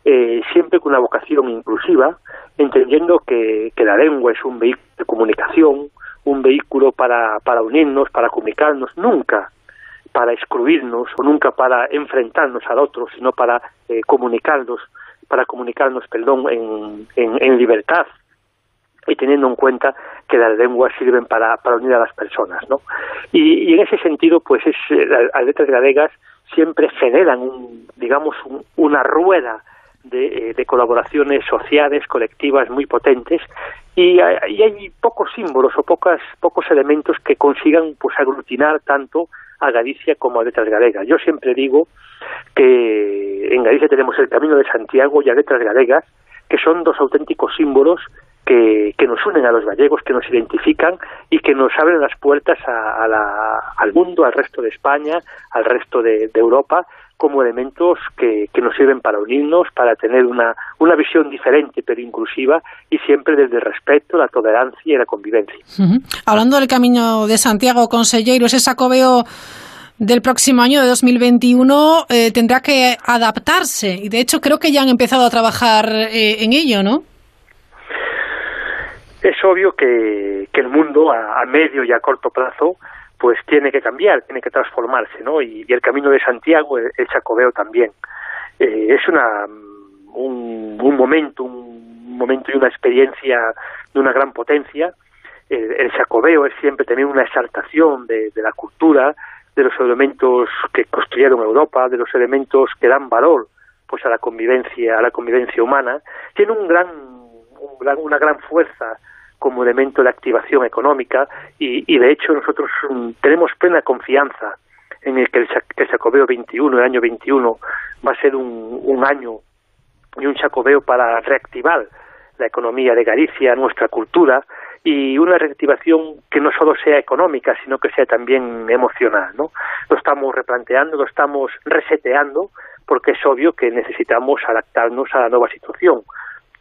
eh, siempre con una vocación inclusiva, entendiendo que, que, la lengua es un vehículo de comunicación, un vehículo para, para unirnos, para comunicarnos, nunca para excluirnos o nunca para enfrentarnos al otro, sino para eh, comunicarnos, para comunicarnos, perdón, en, en, libertad y teniendo en cuenta que las lenguas sirven para, para unir a las personas, ¿no? Y, y en ese sentido, pues es, las letras griegas siempre generan, un, digamos, un, una rueda de, de, colaboraciones sociales, colectivas muy potentes y, y, hay pocos símbolos o pocas, pocos elementos que consigan pues aglutinar tanto a Galicia como a Letras Galegas. Yo siempre digo que en Galicia tenemos el Camino de Santiago y a Letras Galegas, que son dos auténticos símbolos que, nos unen a los gallegos, que nos identifican y que nos abren las puertas a, la, al mundo, al resto de España, al resto de Europa, como elementos que, que, nos sirven para unirnos, para tener una, una visión diferente pero inclusiva y siempre desde el respeto, la tolerancia y la convivencia. Uh -huh. Hablando del Camino de Santiago, consejero, ese sacobeo del próximo año de 2021 eh, tendrá que adaptarse y de hecho creo que ya han empezado a trabajar eh, en ello, ¿no? Es obvio que, que el mundo a, a, medio y a corto plazo pues tiene que cambiar, tiene que transformarse, ¿no? Y, el camino de Santiago, el, el Chacobeo también. Eh, es una un, un, momento, un momento y una experiencia de una gran potencia. El, el Chacobeo es siempre también una exaltación de, de la cultura, de los elementos que construyeron Europa, de los elementos que dan valor pues a la convivencia, a la convivencia humana, tiene un gran, un gran una gran fuerza como elemento de activación económica y, y de hecho nosotros um, tenemos plena confianza en el que el, el Chacobeo 21, el año 21, va a ser un, un año y un Chacobeo para reactivar la economía de Galicia, nuestra cultura, y una reactivación que no solo sea económica, sino que sea también emocional, ¿no? Lo estamos replanteando, lo estamos reseteando, porque es obvio que necesitamos adaptarnos a la nueva situación.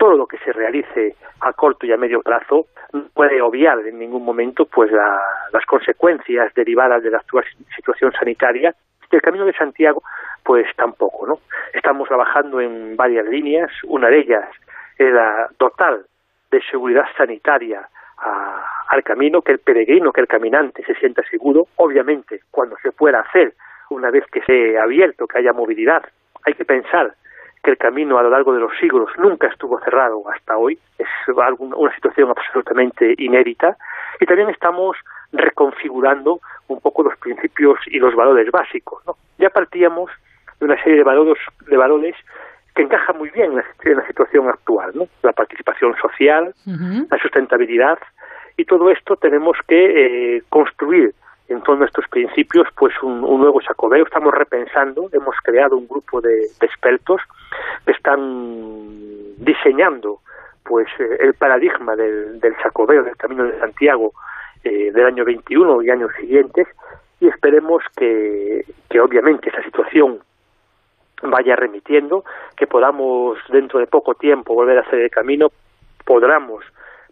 Todo lo que se realice a corto y a medio plazo puede obviar en ningún momento pues la, las consecuencias derivadas de la actual situación sanitaria. Y el Camino de Santiago pues tampoco, ¿no? Estamos trabajando en varias líneas, una de ellas es la total de seguridad sanitaria a, al camino, que el peregrino, que el caminante se sienta seguro, obviamente cuando se pueda hacer, una vez que se abierto, que haya movilidad, hay que pensar que el camino a lo largo de los siglos nunca estuvo cerrado hasta hoy, es una situación absolutamente inédita, y también estamos reconfigurando un poco los principios y los valores básicos. ¿no? Ya partíamos de una serie de valores, de valores que encaja muy bien en la, en la situación actual, ¿no? La participación social, uh -huh. la sustentabilidad y todo esto tenemos que eh, construir en torno a estos principios pues un, nuevo Chacobeo. Estamos repensando, hemos creado un grupo de, expertos que están diseñando pues eh, el paradigma del, del Chacobeo, del Camino de Santiago eh, del año 21 y años siguientes y esperemos que, que obviamente esa situación vaya remitiendo, que podamos dentro de poco tiempo volver a hacer el camino, podamos,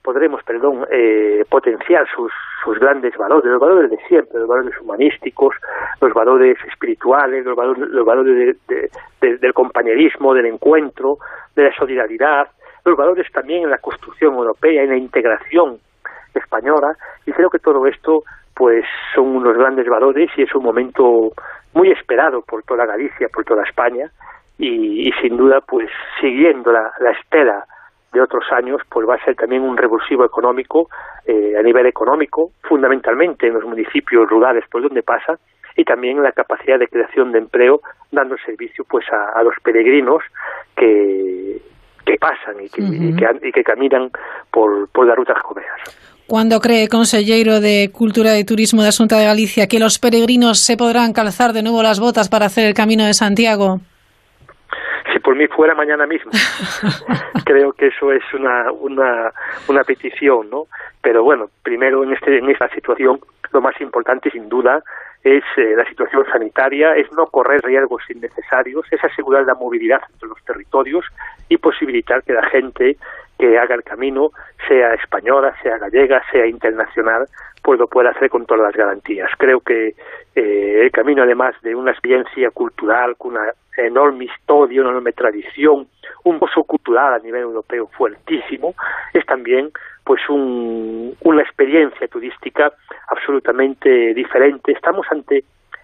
podremos, perdón, eh, potenciar sus, sus grandes valores, los valores de siempre, los valores humanísticos, los valores espirituales, los valores, los valores de, de, de, del compañerismo, del encuentro, de la solidaridad, los valores también en la construcción europea, en la integración española, y creo que todo esto pues son unos grandes valores y es un momento muy esperado por toda Galicia, por toda España y, y sin duda pues siguiendo la, la, estela de otros años pues va a ser también un revulsivo económico eh, a nivel económico fundamentalmente en los municipios rurales por donde pasa y también la capacidad de creación de empleo dando servicio pues a, a los peregrinos que, que pasan y que, uh -huh. y que, y que caminan por, por las rutas comerciales. ¿Cuándo cree, consejero de Cultura y Turismo de Asunta de Galicia, que los peregrinos se podrán calzar de nuevo las botas para hacer el Camino de Santiago? Por mí fuera mañana mismo. Creo que eso es una, una, una petición, ¿no? Pero bueno, primero en, este, en esta situación lo más importante, sin duda, es eh, la situación sanitaria, es no correr riesgos innecesarios, es asegurar la movilidad entre los territorios y posibilitar que la gente que haga el camino, sea española, sea gallega, sea internacional, pues lo hacer con todas las garantías. Creo que eh, el camino, además de una experiencia cultural, con una enorme historia, una enorme tradición, un pozo cultural a nivel europeo fuertísimo, es también pues un, una experiencia turística absolutamente diferente. Estamos ante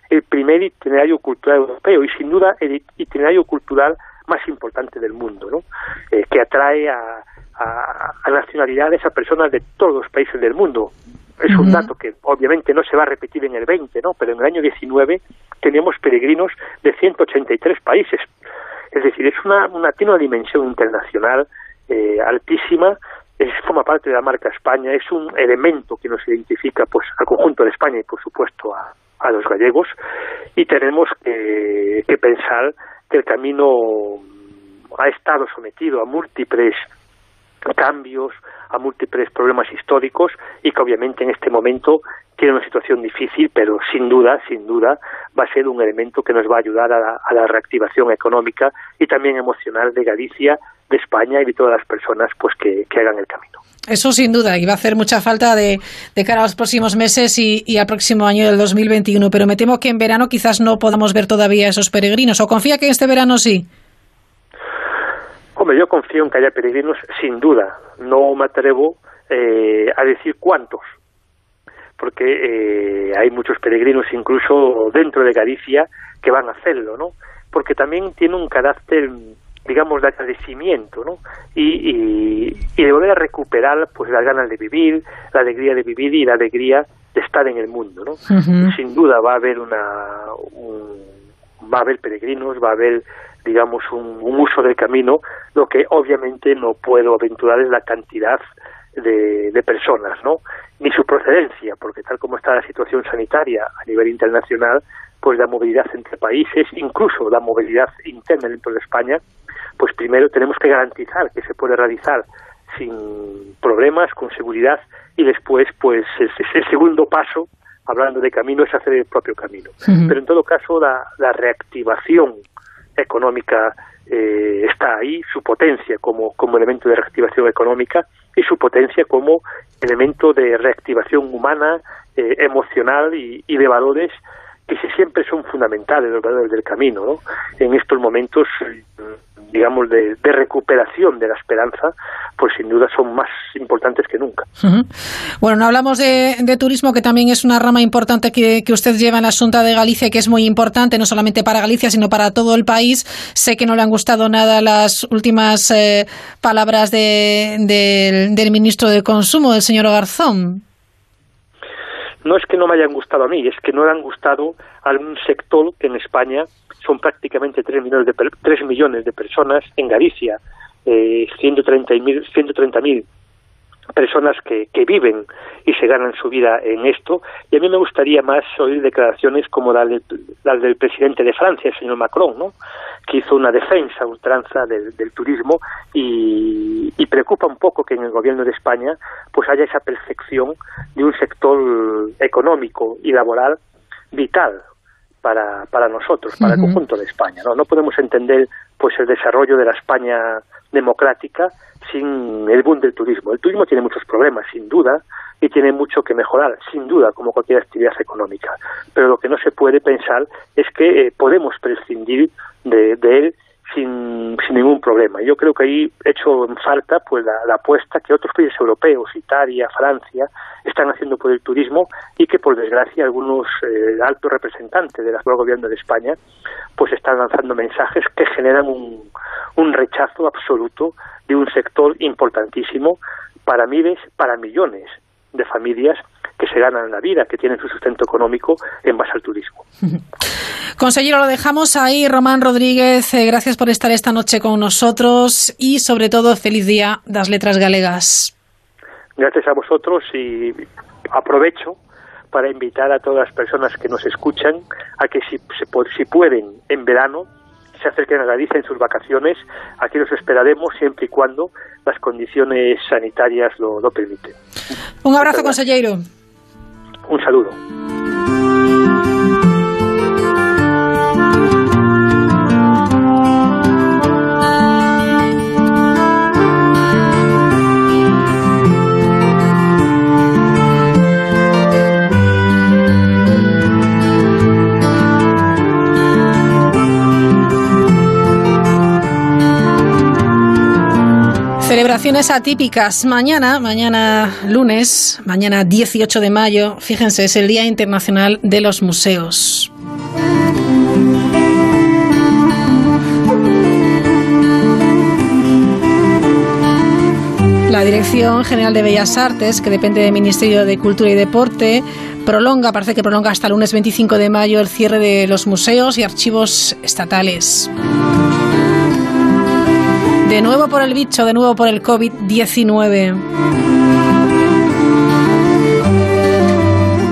el primer itinerario cultural europeo y sin duda el itinerario cultural más importante del mundo, ¿no? Eh, que atrae a, a, a, nacionalidades, a personas de todos los países del mundo. Es uh -huh. un dato que obviamente no se va a repetir en el 20, ¿no? Pero en el año 19 teníamos peregrinos de 183 países. Es decir, es una, una tiene una dimensión internacional eh, altísima, es, forma parte de la marca España, es un elemento que nos identifica pues al conjunto de España y por supuesto a, a los gallegos y tenemos que, que pensar que el camino ha estado sometido a múltiples cambios, a múltiples problemas históricos y que obviamente en este momento tiene una situación difícil, pero sin duda, sin duda, va a ser un elemento que nos va a ayudar a la, reactivación económica y también emocional de Galicia, de España y de todas las personas pues que, hagan el camino. Eso sin duda, y va a hacer mucha falta de, cara a los próximos meses y, y, al próximo año del 2021, pero me temo que en verano quizás no podamos ver todavía esos peregrinos, o confía que este verano sí. Hombre, yo confío en que haya peregrinos, sin duda. No me atrevo eh, a decir cuántos, porque eh, hay muchos peregrinos, incluso dentro de Galicia, que van a hacerlo, ¿no? Porque también tiene un carácter, digamos, de agradecimiento, ¿no? Y, y, y de volver a recuperar, pues, las ganas de vivir, la alegría de vivir y la alegría de estar en el mundo, ¿no? Uh -huh. Sin duda va a haber una... Un, va a haber peregrinos, va a haber digamos, un, uso del camino, lo que obviamente no puedo aventurar es la cantidad de, de, personas, ¿no? Ni su procedencia, porque tal como está la situación sanitaria a nivel internacional, pues la movilidad entre países, incluso la movilidad interna dentro de España, pues primero tenemos que garantizar que se puede realizar sin problemas, con seguridad, y después, pues, ese segundo paso, hablando de camino, es hacer el propio camino. Uh -huh. Pero en todo caso, la, la reactivación económica eh, está ahí, su potencia como, como elemento de reactivación económica y su potencia como elemento de reactivación humana, eh, emocional y, y, de valores que siempre son fundamentales, los valores del camino. ¿no? En estos momentos, digamos, de, de, recuperación de la esperanza, pues sin duda son más importantes que nunca. Bueno, no hablamos de, turismo, que también es una rama importante que, que usted lleva en la Asunta de Galicia, que es muy importante, no solamente para Galicia, sino para todo el país. Sé que no le han gustado nada las últimas eh, palabras de, del ministro de Consumo, del señor Garzón no es que no me hayan gustado a mí, es que no le han gustado a un sector que en España son prácticamente 3 millones de, 3 millones de personas, en Galicia eh, 130.000 130 personas que, que viven y se ganan su vida en esto, y a mí me gustaría más oír declaraciones como del, las del presidente de Francia, el señor Macron, ¿no? Que hizo una defensa ultranza del, del turismo y, y, preocupa un poco que en el gobierno de España pues haya esa percepción de un sector económico y laboral vital para, para nosotros, para uh -huh. el conjunto de España. ¿no? no podemos entender pues el desarrollo de la España democrática sin el boom del turismo. El turismo tiene muchos problemas, sin duda, y tiene mucho que mejorar, sin duda, como cualquier actividad económica. Pero lo que no se puede pensar es que eh, podemos prescindir de, de él sin, sin, ningún problema. Yo creo que ahí he hecho en falta pues la, apuesta que otros países europeos, Italia, Francia, están haciendo por el turismo y que por desgracia algunos eh, altos representantes del actual gobierno de España pues están lanzando mensajes que generan un, un rechazo absoluto de un sector importantísimo para miles, para millones de familias que se ganan la vida, que tienen su sustento económico en base al turismo. Consejero, lo dejamos ahí. Román Rodríguez, eh, gracias por estar esta noche con nosotros y, sobre todo, feliz día das letras galegas. Gracias a vosotros y aprovecho para invitar a todas las personas que nos escuchan a que si, si pueden en verano se acerquen a Galicia en sus vacaciones. Aquí los esperaremos siempre y cuando las condiciones sanitarias lo, lo permiten. Un abrazo, consejero. Un saludo. Atípicas. Mañana, mañana lunes, mañana 18 de mayo, fíjense, es el Día Internacional de los Museos. La Dirección General de Bellas Artes, que depende del Ministerio de Cultura y Deporte, prolonga, parece que prolonga hasta el lunes 25 de mayo el cierre de los museos y archivos estatales. De nuevo por el bicho, de nuevo por el COVID-19.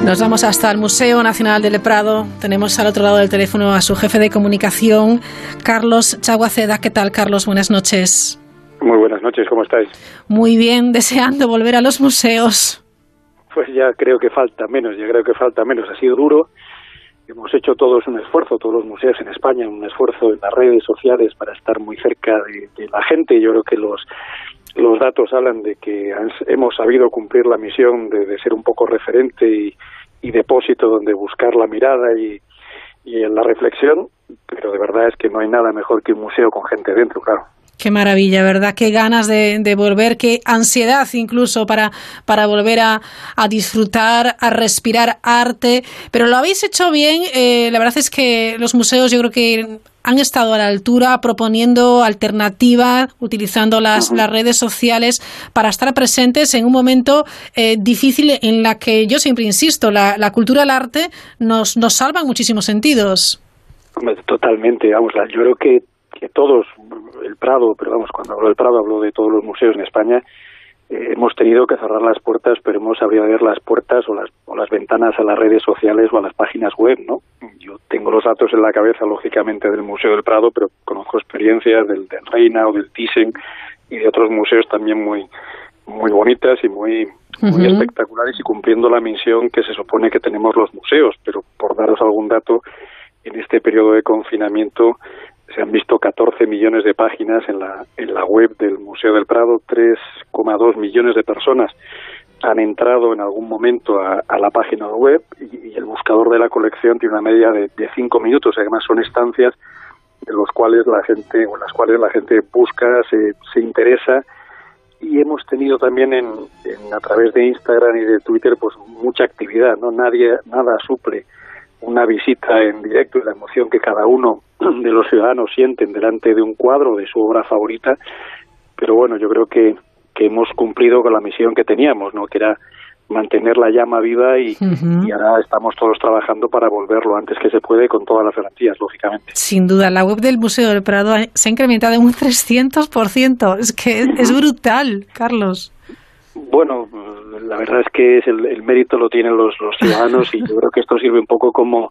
Nos vamos hasta el Museo Nacional del Prado. Tenemos al otro lado del teléfono a su jefe de comunicación, Carlos Chaguaceda. ¿Qué tal, Carlos? Buenas noches. Muy buenas noches, ¿cómo estáis? Muy bien, deseando volver a los museos. Pues ya creo que falta menos, ya creo que falta menos. Ha sido duro. Hemos hecho todos un esfuerzo, todos los museos en España, un esfuerzo en las redes sociales para estar muy cerca de, la gente. Yo creo que los los datos hablan de que hemos sabido cumplir la misión de, ser un poco referente y, depósito donde buscar la mirada y, y la reflexión, pero de verdad es que no hay nada mejor que un museo con gente dentro, claro. Qué maravilla, ¿verdad? Qué ganas de, volver, qué ansiedad incluso para, para volver a, disfrutar, a respirar arte. Pero lo habéis hecho bien. Eh, la verdad es que los museos yo creo que han estado a la altura proponiendo alternativas, utilizando las, las redes sociales para estar presentes en un momento eh, difícil en la que yo siempre insisto, la, la cultura, el arte nos, nos salva muchísimos sentidos. Totalmente, vamos, yo creo que que todos, el Prado, pero vamos, cuando hablo del Prado hablo de todos los museos en España, eh, hemos tenido que cerrar las puertas, pero hemos abierto las puertas o las, o las ventanas a las redes sociales o a las páginas web, ¿no? Yo tengo los datos en la cabeza, lógicamente, del Museo del Prado, pero conozco experiencias del, del Reina o del Thyssen y de otros museos también muy muy bonitas y muy, muy espectaculares y cumpliendo la misión que se supone que tenemos los museos. Pero por daros algún dato, en este periodo de confinamiento se han visto 14 millones de páginas en la, en la web del Museo del Prado, 3,2 millones de personas han entrado en algún momento a, la página web y, el buscador de la colección tiene una media de, de cinco minutos. Además son estancias en los cuales la gente o las cuales la gente busca, se, se interesa y hemos tenido también en, en, a través de Instagram y de Twitter pues mucha actividad. No nadie nada suple una visita en directo y la emoción que cada uno de los ciudadanos sienten delante de un cuadro de su obra favorita, pero bueno, yo creo que, que hemos cumplido con la misión que teníamos, ¿no? que era mantener la llama viva y, y, ahora estamos todos trabajando para volverlo antes que se puede con todas las garantías, lógicamente. Sin duda, la web del Museo del Prado se ha incrementado en un 300%. Es que es brutal, Carlos. Bueno, la verdad es que es el, mérito lo tienen los, los ciudadanos y yo creo que esto sirve un poco como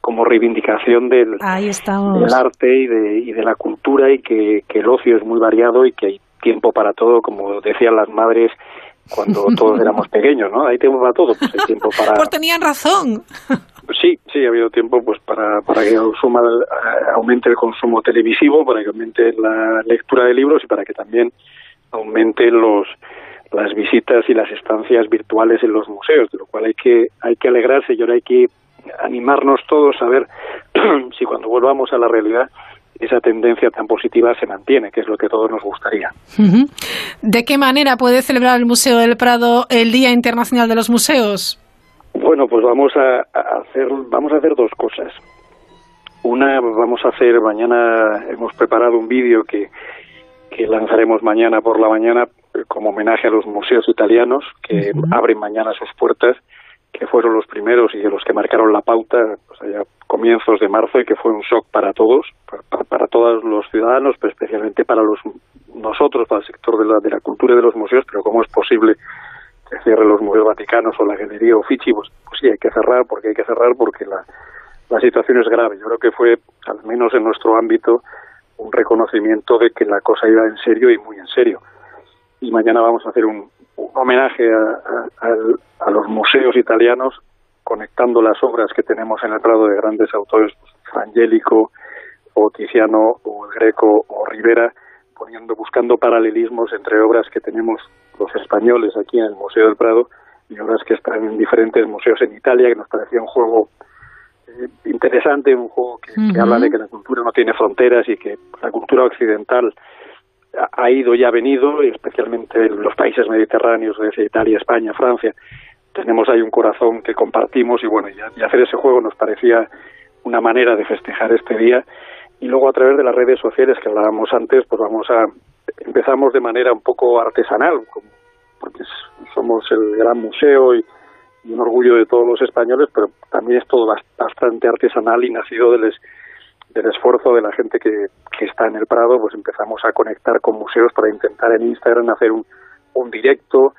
como reivindicación del, del arte y de, y de la cultura y que, que el ocio es muy variado y que hay tiempo para todo, como decían las madres cuando todos éramos pequeños, ¿no? Hay tiempo para todo, pues hay tiempo para... Pues tenían razón. Sí, sí, ha habido tiempo pues para, para que suma, aumente el consumo televisivo, para que aumente la lectura de libros y para que también aumente los las visitas y las estancias virtuales en los museos, de lo cual hay que, hay que alegrarse y ahora hay que animarnos todos a ver si cuando volvamos a la realidad esa tendencia tan positiva se mantiene, que es lo que todos nos gustaría. ¿De qué manera puede celebrar el Museo del Prado el Día Internacional de los Museos? Bueno, pues vamos a, hacer vamos a hacer dos cosas. Una, vamos a hacer mañana hemos preparado un vídeo que que lanzaremos mañana por la mañana como homenaje a los museos italianos que abren mañana sus puertas, que fueron los primeros y los que marcaron la pauta pues allá comienzos de marzo y que fue un shock para todos, para, todos los ciudadanos, pero especialmente para los nosotros, para el sector de la, de la cultura y de los museos, pero cómo es posible que cierre los museos vaticanos o la Galería Uffizi, pues, pues sí, hay que cerrar porque hay que cerrar porque la, la situación es grave. Yo creo que fue, al menos en nuestro ámbito, un reconocimiento de que la cosa iba en serio y muy en serio y mañana vamos a hacer un, homenaje a, los museos italianos conectando las obras que tenemos en el Prado de grandes autores, pues, Frangélico o Tiziano o el Greco o Rivera, poniendo, buscando paralelismos entre obras que tenemos los españoles aquí en el Museo del Prado y obras que están en diferentes museos en Italia, que nos parecía un juego eh, interesante, un juego que, habla de que la cultura no tiene fronteras y que la cultura occidental ha ido y ha venido, especialmente en los países mediterráneos, desde Italia, España, Francia. Tenemos ahí un corazón que compartimos y bueno, y, hacer ese juego nos parecía una manera de festejar este día. Y luego a través de las redes sociales que hablábamos antes, pues vamos a empezamos de manera un poco artesanal, porque somos el gran museo y, un orgullo de todos los españoles, pero también es todo bastante artesanal y nacido de, del esfuerzo de la gente que, que está en el Prado, pues empezamos a conectar con museos para intentar en Instagram hacer un, un directo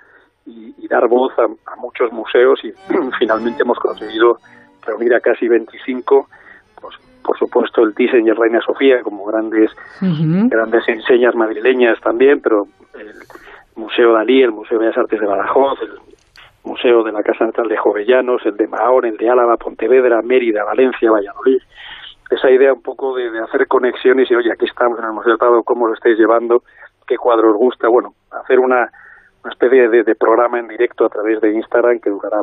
y, y dar voz a, a muchos museos y finalmente hemos conseguido reunir a casi 25 pues, por supuesto el Thyssen y el Reina Sofía como grandes grandes enseñas madrileñas también, pero el Museo Dalí, el Museo de Bellas Artes de Badajoz, el Museo de la Casa Natal de Jovellanos, el de Mahón, el de Álava, Pontevedra, Mérida, Valencia, Valladolid. Esa idea un poco de, de hacer conexiones y, oye, aquí estamos en el Museo del Prado, ¿cómo lo estáis llevando? ¿Qué cuadro os gusta? Bueno, hacer una, una especie de, de programa en directo a través de Instagram que durará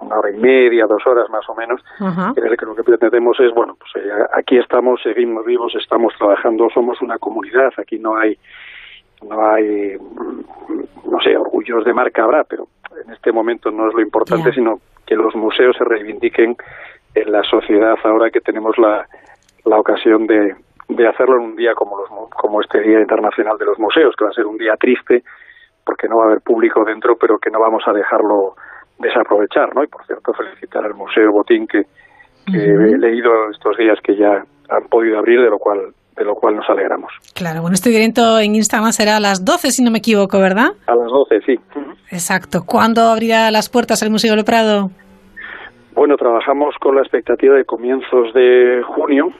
una hora y media, dos horas más o menos, Ajá. en el que lo que pretendemos es, bueno, pues eh, aquí estamos, seguimos vivos, estamos trabajando, somos una comunidad, aquí no hay, no hay, no sé, orgullos de marca habrá, pero en este momento no es lo importante, sino que los museos se reivindiquen en la sociedad ahora que tenemos la, la ocasión de, de hacerlo en un día como, los, como este Día Internacional de los Museos, que va a ser un día triste porque no va a haber público dentro, pero que no vamos a dejarlo desaprovechar, ¿no? Y por cierto, felicitar al Museo Botín que, que he leído estos días que ya han podido abrir, de lo cual de lo cual nos alegramos. Claro, bueno, este directo en Instagram será a las 12, si no me equivoco, ¿verdad? A las 12, sí. Exacto. ¿Cuándo abrirá las puertas el Museo del Prado? Bueno, trabajamos con la expectativa de comienzos de junio,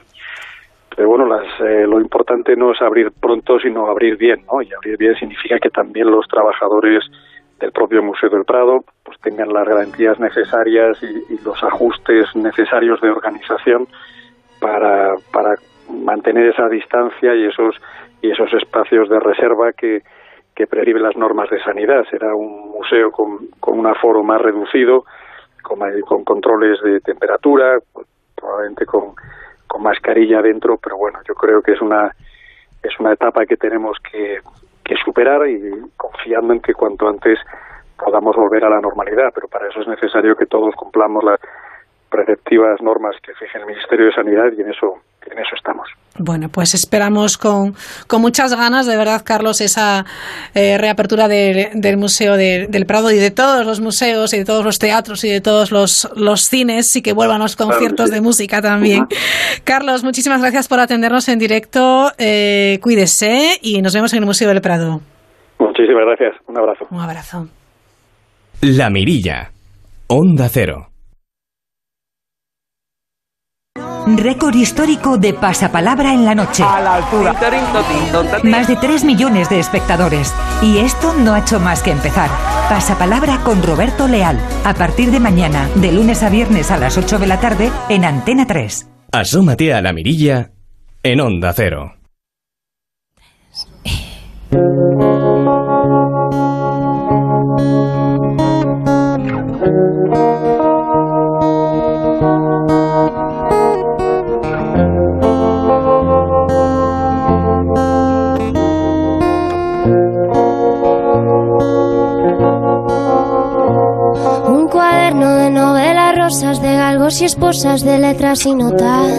pero bueno, las, eh, lo importante no es abrir pronto, sino abrir bien, ¿no? Y abrir bien significa que también los trabajadores del propio Museo del Prado pues tengan las garantías necesarias y, los ajustes necesarios de organización para, para mantener esa distancia y esos y esos espacios de reserva que, que las normas de sanidad. Será un museo con, con un aforo más reducido, con, con controles de temperatura, probablemente con, con mascarilla dentro, pero bueno, yo creo que es una es una etapa que tenemos que, que superar y confiando en que cuanto antes podamos volver a la normalidad, pero para eso es necesario que todos cumplamos las preceptivas normas que fije el Ministerio de Sanidad y en eso en eso estamos. Bueno, pues esperamos con, con muchas ganas, de verdad, Carlos, esa eh, reapertura de- del Museo de- del Prado y de todos los museos y de todos los teatros y de todos los, los cines y que vuelvan los Claro conciertos sí. de música también. Carlos, muchísimas gracias por atendernos en directo. eh, cuídese y nos vemos en el Museo del Prado. Muchísimas gracias. Un abrazo. Un abrazo. La Mirilla. Onda Cero. Récord histórico de pasapalabra en la noche. A la altura. Más de 3 millones de espectadores. Y esto no ha hecho más que empezar. Pasapalabra con Roberto Leal. A partir de mañana, de lunes a viernes a las 8 de la tarde, en Antena 3. Asómate a la Mirilla en Onda Cero. Y esposas, de letras y notas.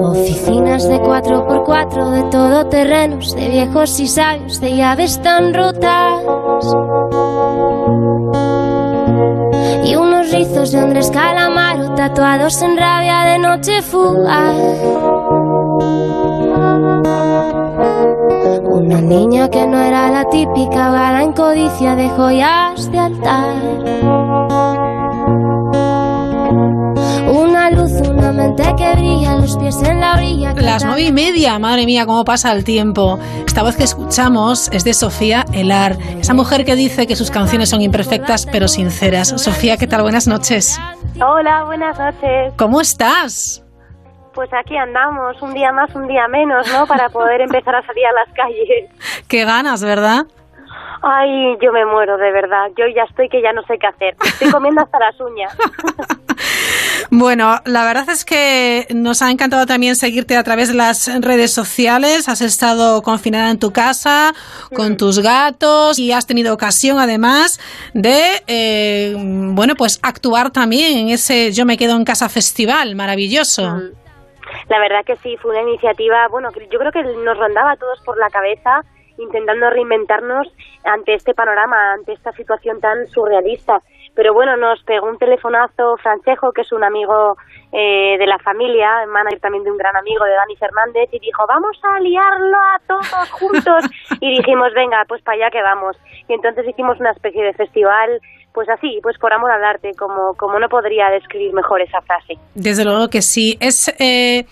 Oficinas de 4x4, de todoterrenos, de viejos y sabios, de llaves tan rotas. Y unos rizos de Andrés Calamaro, tatuados en rabia de noche fugaz. Una niña que no era la típica ahogada en codicia de joyas de altar. Una luz, una mente que brilla, los pies en la orilla. Las nueve y media, madre mía, cómo pasa el tiempo. Esta voz que escuchamos es de Sofía Elar, esa mujer que dice que sus canciones son imperfectas pero sinceras. Sofía, ¿qué tal? Buenas noches. Hola, buenas noches. ¿Cómo estás? Pues aquí andamos, un día más, un día menos, ¿no? Para poder empezar a salir a las calles. Qué ganas, ¿verdad? Ay, yo me muero, de verdad. Yo ya estoy que ya no sé qué hacer. Estoy comiendo hasta las uñas. Bueno, la verdad es que nos ha encantado también seguirte a través de las redes sociales. Has estado confinada en tu casa con tus gatos y has tenido ocasión además de, eh, bueno, pues actuar también en ese Yo me quedo en casa festival maravilloso. La verdad que sí, fue una iniciativa, bueno, yo creo que nos rondaba a todos por la cabeza intentando reinventarnos ante este panorama, ante esta situación tan surrealista. Pero bueno, nos pegó un telefonazo Francesco, que es un amigo eh, de la familia, manager también de un gran amigo de Dani Fernández, y dijo, vamos a liarlo a todos juntos. y dijimos, venga, pues para allá que vamos. Y entonces hicimos una especie de festival pues así, pues por amor al arte, como, como no podría describir mejor esa frase. Desde luego que sí. Es. Eh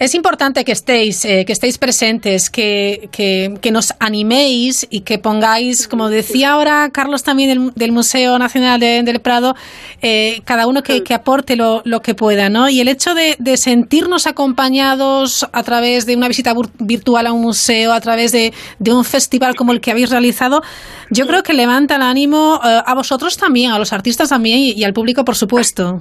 es importante que estéis, eh, que estéis presentes, que, que, nos animéis y que pongáis, como decía ahora Carlos también del, Museo Nacional del Prado, eh, cada uno que, aporte lo, lo, que pueda, ¿no? Y el hecho de, sentirnos acompañados a través de una visita virtual a un museo, a través de, un festival como el que habéis realizado, yo creo que levanta el ánimo eh, a vosotros también, a los artistas también y al público, por supuesto.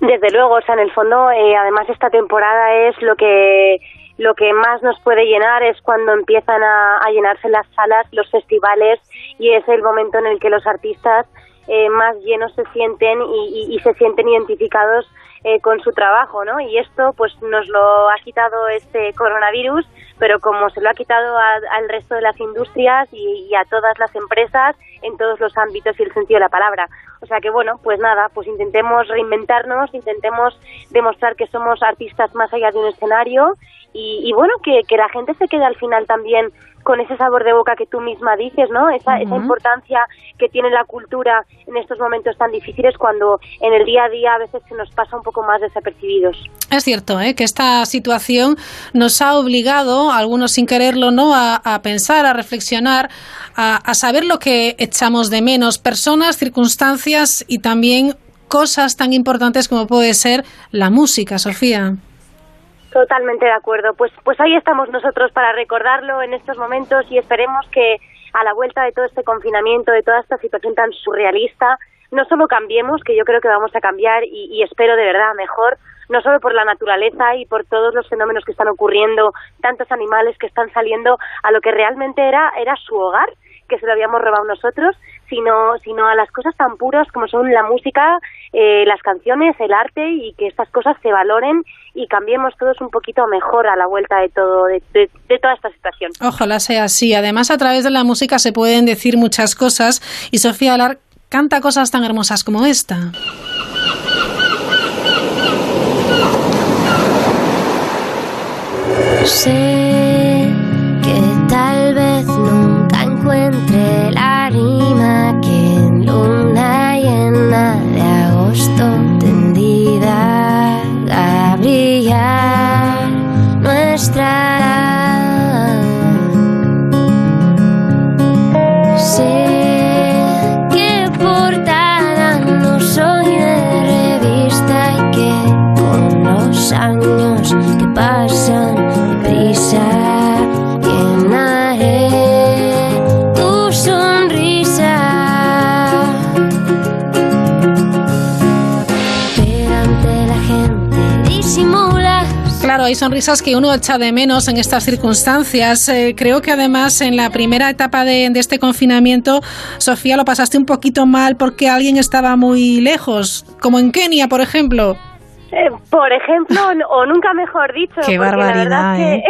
Desde luego, o sea, en el fondo, eh, además esta temporada es lo que lo que más nos puede llenar es cuando empiezan a, llenarse las salas, los festivales y es el momento en el que los artistas eh, más llenos se sienten y, se sienten identificados eh, con su trabajo, ¿no? Y esto, pues, nos lo ha quitado este coronavirus, pero como se lo ha quitado al resto de las industrias y, y, a todas las empresas en todos los ámbitos y el sentido de la palabra. O sea que bueno, pues nada, pues intentemos reinventarnos, intentemos demostrar que somos artistas más allá de un escenario y, bueno, que, que la gente se quede al final también con ese sabor de boca que tú misma dices, ¿no? Esa, esa importancia que tiene la cultura en estos momentos tan difíciles cuando en el día a día a veces se nos pasa un poco más desapercibidos. Es cierto, ¿eh? que esta situación nos ha obligado, algunos sin quererlo, ¿no? A, a pensar, a reflexionar, a, saber lo que echamos de menos, personas, circunstancias y también cosas tan importantes como puede ser la música, Sofía. Totalmente de acuerdo. Pues, pues ahí estamos nosotros para recordarlo en estos momentos y esperemos que a la vuelta de todo este confinamiento, de toda esta situación tan surrealista, no solo cambiemos, que yo creo que vamos a cambiar y, y espero de verdad mejor, no solo por la naturaleza y por todos los fenómenos que están ocurriendo, tantos animales que están saliendo a lo que realmente era, era su hogar, que se lo habíamos robado nosotros, sino, sino a las cosas tan puras como son la música, eh, las canciones, el arte y que estas cosas se valoren y cambiemos todos un poquito mejor a la vuelta de todo, de, de toda esta situación. Ojalá sea así. Además, a través de la música se pueden decir muchas cosas y Sofía Alar canta cosas tan hermosas como esta. Sé que tal vez nunca encuentre la en luna llena de agosto tendida a brillar. Nuestra sonrisas que uno echa de menos en estas circunstancias. Eh, creo que además en la primera etapa de, este confinamiento, Sofía, lo pasaste un poquito mal porque alguien estaba muy lejos, como en Kenia, por ejemplo. Eh, por ejemplo, o nunca mejor dicho. Qué barbaridad, ¿eh?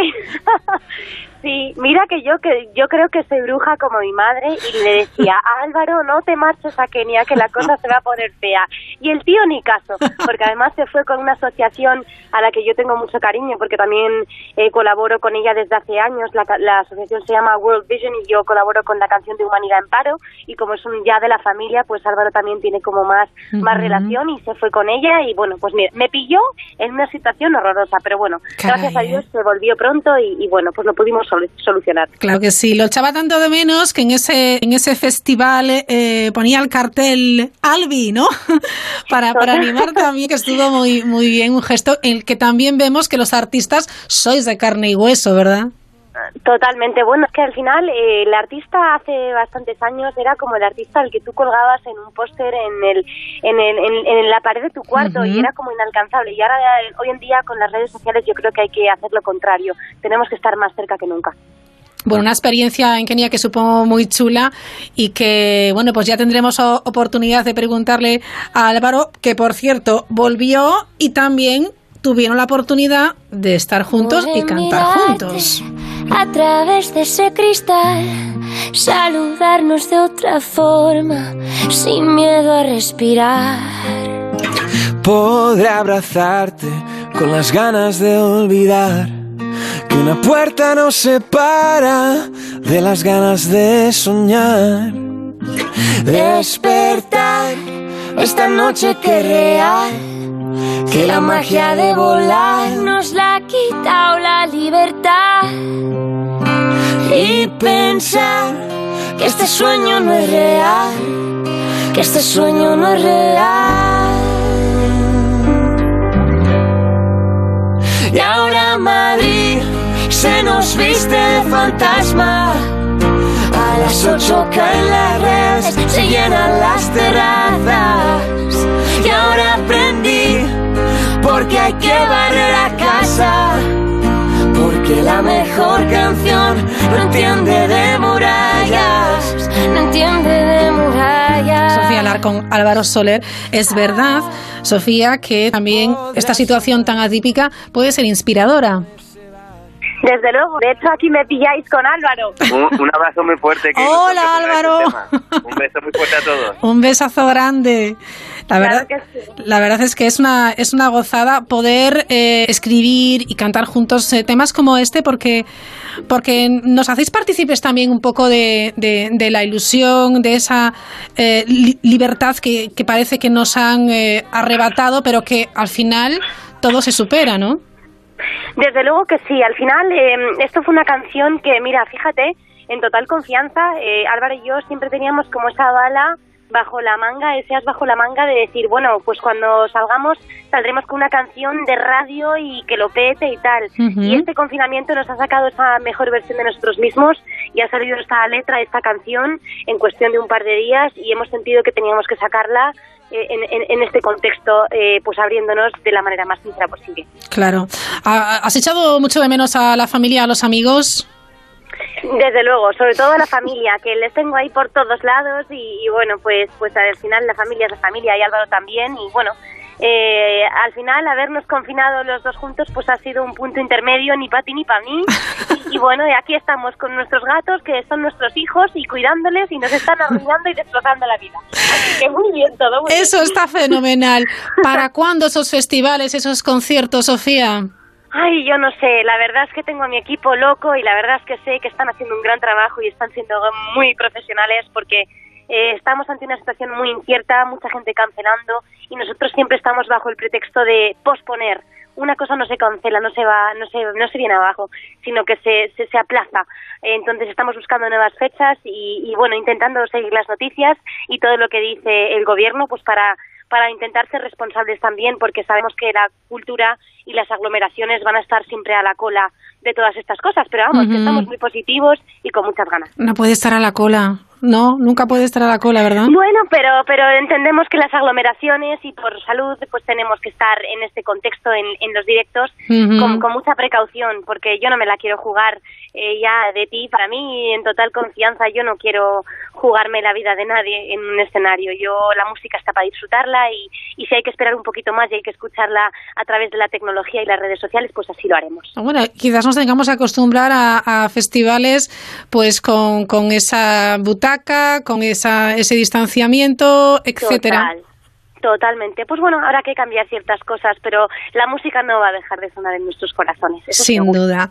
Sí, mira que yo que yo creo que soy bruja como mi madre y le decía, Álvaro, no te marches a Kenia, que la cosa se va a poner fea. Y el tío ni caso, porque además se fue con una asociación a la que yo tengo mucho cariño, porque también eh, colaboro con ella desde hace años. La, la, asociación se llama World Vision y yo colaboro con la canción de Humanidad en Paro. Y como es un ya de la familia, pues Álvaro también tiene como más, más relación y se fue con ella. Y bueno, pues mira, me pilló en una situación horrorosa, pero bueno, gracias a Dios se volvió pronto y, y bueno, pues lo pudimos solucionar. Claro que sí, lo echaba tanto de menos que en ese, en ese festival eh, ponía el cartel Albi, ¿no? para, para animar también, que estuvo muy, muy bien, un gesto en el que también vemos que los artistas sois de carne y hueso, ¿verdad? Totalmente. Bueno, es que al final eh, el artista hace bastantes años era como el artista al que tú colgabas en un póster en, el, en, el, en, la pared de tu cuarto y era como inalcanzable. Y ahora, hoy en día, con las redes sociales, yo creo que hay que hacer lo contrario. Tenemos que estar más cerca que nunca. Bueno, una experiencia en Kenia que supongo muy chula y que, bueno, pues ya tendremos oportunidad de preguntarle a Álvaro, que por cierto volvió y también tuvieron la oportunidad de estar juntos y cantar juntos. A través de ese cristal, saludarnos de otra forma, sin miedo a respirar. Podré abrazarte con las ganas de olvidar que una puerta nos separa de las ganas de soñar. Despertar esta noche que real, que la magia de volar Nos la ha quitado la libertad. y pensar que este sueño no es real, que este sueño no es real. Y ahora Madrid se nos viste de fantasma. A las ocho caen las redes, se llenan las terrazas. Porque hay que barrer a casa. Porque la mejor canción no entiende de murallas, no entiende de murallas. Sofía Larcón, Álvaro Soler, es verdad, Sofía, que también esta situación tan atípica puede ser inspiradora. Desde luego, de hecho aquí me pilláis con Álvaro. Un, un abrazo muy fuerte. que Hola, Álvaro. este tema. Un beso muy fuerte a todos. Un besazo grande. La verdad, la verdad es que es una, es una gozada poder eh, escribir y cantar juntos eh, temas como este porque, porque nos hacéis partícipes también un poco de, de- de la ilusión, de esa eh, li- libertad que, que parece que nos han eh, arrebatado, pero que al final todo se supera, ¿no? Desde luego que sí, al final eh, esto fue una canción que, mira, fíjate, en total confianza, eh, Álvaro y yo siempre teníamos como esa bala bajo la manga, ese as bajo la manga de decir, bueno, pues cuando salgamos saldremos con una canción de radio y que lo pete y tal. Y este confinamiento nos ha sacado esa mejor versión de nosotros mismos y ha salido esta letra, esta canción en cuestión de un par de días y hemos sentido que teníamos que sacarla en, en- en este contexto, eh, pues abriéndonos de la manera más sincera posible. Claro. ¿Ha- ¿Has echado mucho de menos a la familia, a los amigos? Desde luego, sobre todo a la familia, que les tengo ahí por todos lados y, y bueno, pues pues al final la familia es la familia y Álvaro también y bueno, eh, al final habernos confinado los dos juntos pues ha sido un punto intermedio ni para ti ni para mí y, y bueno, y aquí estamos con nuestros gatos que son nuestros hijos y cuidándoles y nos están arruinando y destrozando la vida. Así que muy bien todo. muy Eso bien. está fenomenal. ¿Para cuándo esos festivales, esos conciertos, Sofía? Ay, yo no sé, la verdad es que tengo a mi equipo loco y la verdad es que sé que están haciendo un gran trabajo y están siendo muy profesionales porque eh, estamos ante una situación muy incierta, mucha gente cancelando y nosotros siempre estamos bajo el pretexto de posponer. Una cosa no se cancela, no se va, no se, no se viene abajo, sino que se, se, se aplaza. Entonces estamos buscando nuevas fechas y, y bueno, intentando seguir las noticias y todo lo que dice el gobierno, pues para para intentar ser responsables también, porque sabemos que la cultura y las aglomeraciones van a estar siempre a la cola de todas estas cosas, pero vamos, que Ujú. estamos muy positivos y con muchas ganas. No puede estar a la cola. No, nunca puede estar a la cola, ¿verdad? Bueno, pero pero entendemos que las aglomeraciones y por salud pues tenemos que estar en este contexto en, en los directos con, con mucha precaución porque yo no me la quiero jugar eh, ya de ti para mí en total confianza yo no quiero jugarme la vida de nadie en un escenario. Yo la música está para disfrutarla y, y si hay que esperar un poquito más y hay que escucharla a través de la tecnología y las redes sociales pues así lo haremos. Bueno, quizás nos tengamos que acostumbrar a, a festivales pues con, con esa butaca, con esa, ese distanciamiento, etcétera. Total, totalmente. Pues bueno, habrá que cambiar ciertas cosas, pero la música no va a dejar de sonar en nuestros corazones. eso Sin seguro. duda.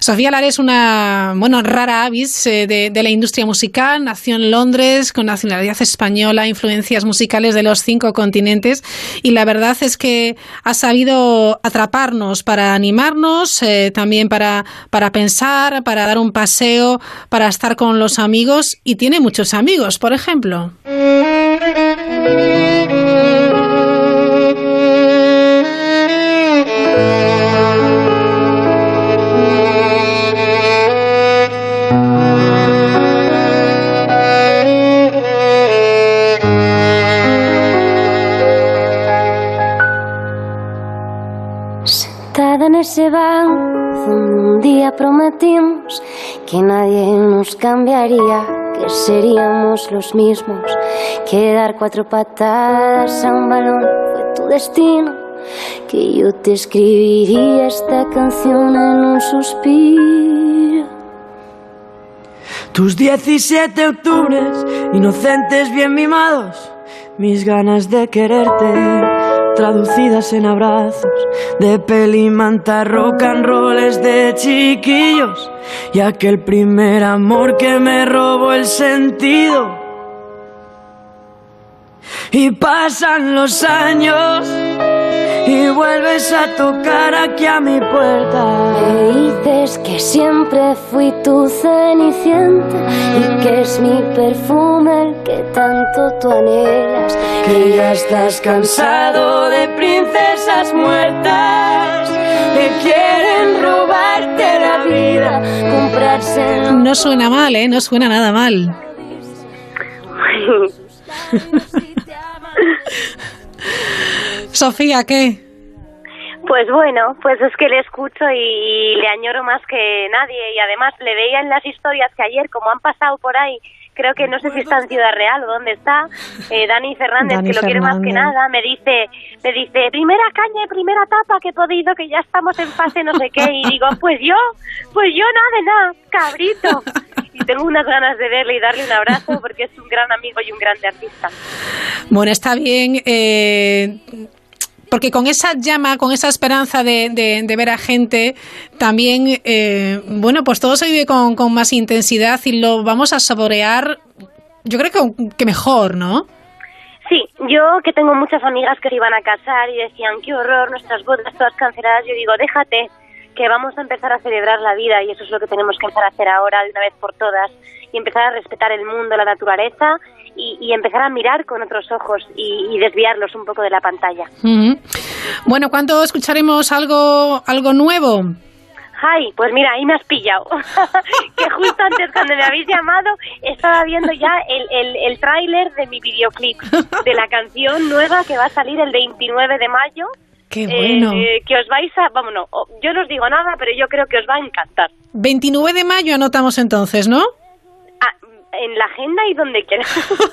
Sofía Lara es una bueno, rara avis eh, de, de la industria musical. Nació en Londres con nacionalidad española, influencias musicales de los cinco continentes. Y la verdad es que ha sabido atraparnos para animarnos, eh, también para, para pensar, para dar un paseo, para estar con los amigos. Y tiene muchos amigos, por ejemplo. Thank you. Sentada en ese banco un día prometimos que nadie nos cambiaría, que seríamos los mismos, que dar cuatro patadas a un balón fue tu destino, que yo te escribiría esta canción en un suspiro. Tus 17 octubres, inocentes bien mimados, mis ganas de quererte, traducidas en abrazos, de peli, manta, rock and rolls de chiquillos, y aquel primer amor que me robó el sentido. Y pasan los años y vuelves a tocar aquí a mi puerta. Me dices que siempre fui tu cenicienta y que es mi perfume el que tanto tú anhelas. Que ya estás cansado de princesas muertas que quieren robarte la vida, comprarse. No suena mal, ¿eh? No suena nada mal. Sofía, ¿qué? Pues bueno, pues es que le escucho y, le añoro más que nadie y además le veía en las historias que ayer, como han pasado por ahí, creo que no sé si está en Ciudad Real o dónde está, eh, Dani Fernández, Dani que lo quiere más que nada, me dice, me dice, primera caña y primera tapa que he podido, que ya estamos en fase no sé qué, y digo, pues yo, pues yo nada de nada, cabrito. Y tengo unas ganas de verle y darle un abrazo porque es un gran amigo y un grande artista. Bueno, está bien. eh, porque con esa llama, con esa esperanza de, de- de ver a gente, también, eh, bueno, pues todo se vive con, con más intensidad y lo vamos a saborear, yo creo que, mejor, ¿no? Sí, yo que tengo muchas amigas que se iban a casar y decían, qué horror, nuestras bodas todas canceladas, yo digo, déjate, que vamos a empezar a celebrar la vida y eso es lo que tenemos que empezar a hacer ahora de una vez por todas y empezar a respetar el mundo, la naturaleza y, y empezar a mirar con otros ojos y, y desviarlos un poco de la pantalla. Bueno, ¿cuándo escucharemos algo, algo nuevo? Ay, pues mira, ahí me has pillado. que justo antes cuando me habéis llamado estaba viendo ya el, el, el tráiler de mi videoclip de la canción nueva que va a salir el 29 de mayo. Qué bueno. Eh, que os vais a... Vamos, no, o- yo no os digo nada, pero yo creo que os va a encantar. 29 de mayo anotamos entonces, ¿no? En la agenda y donde quieras.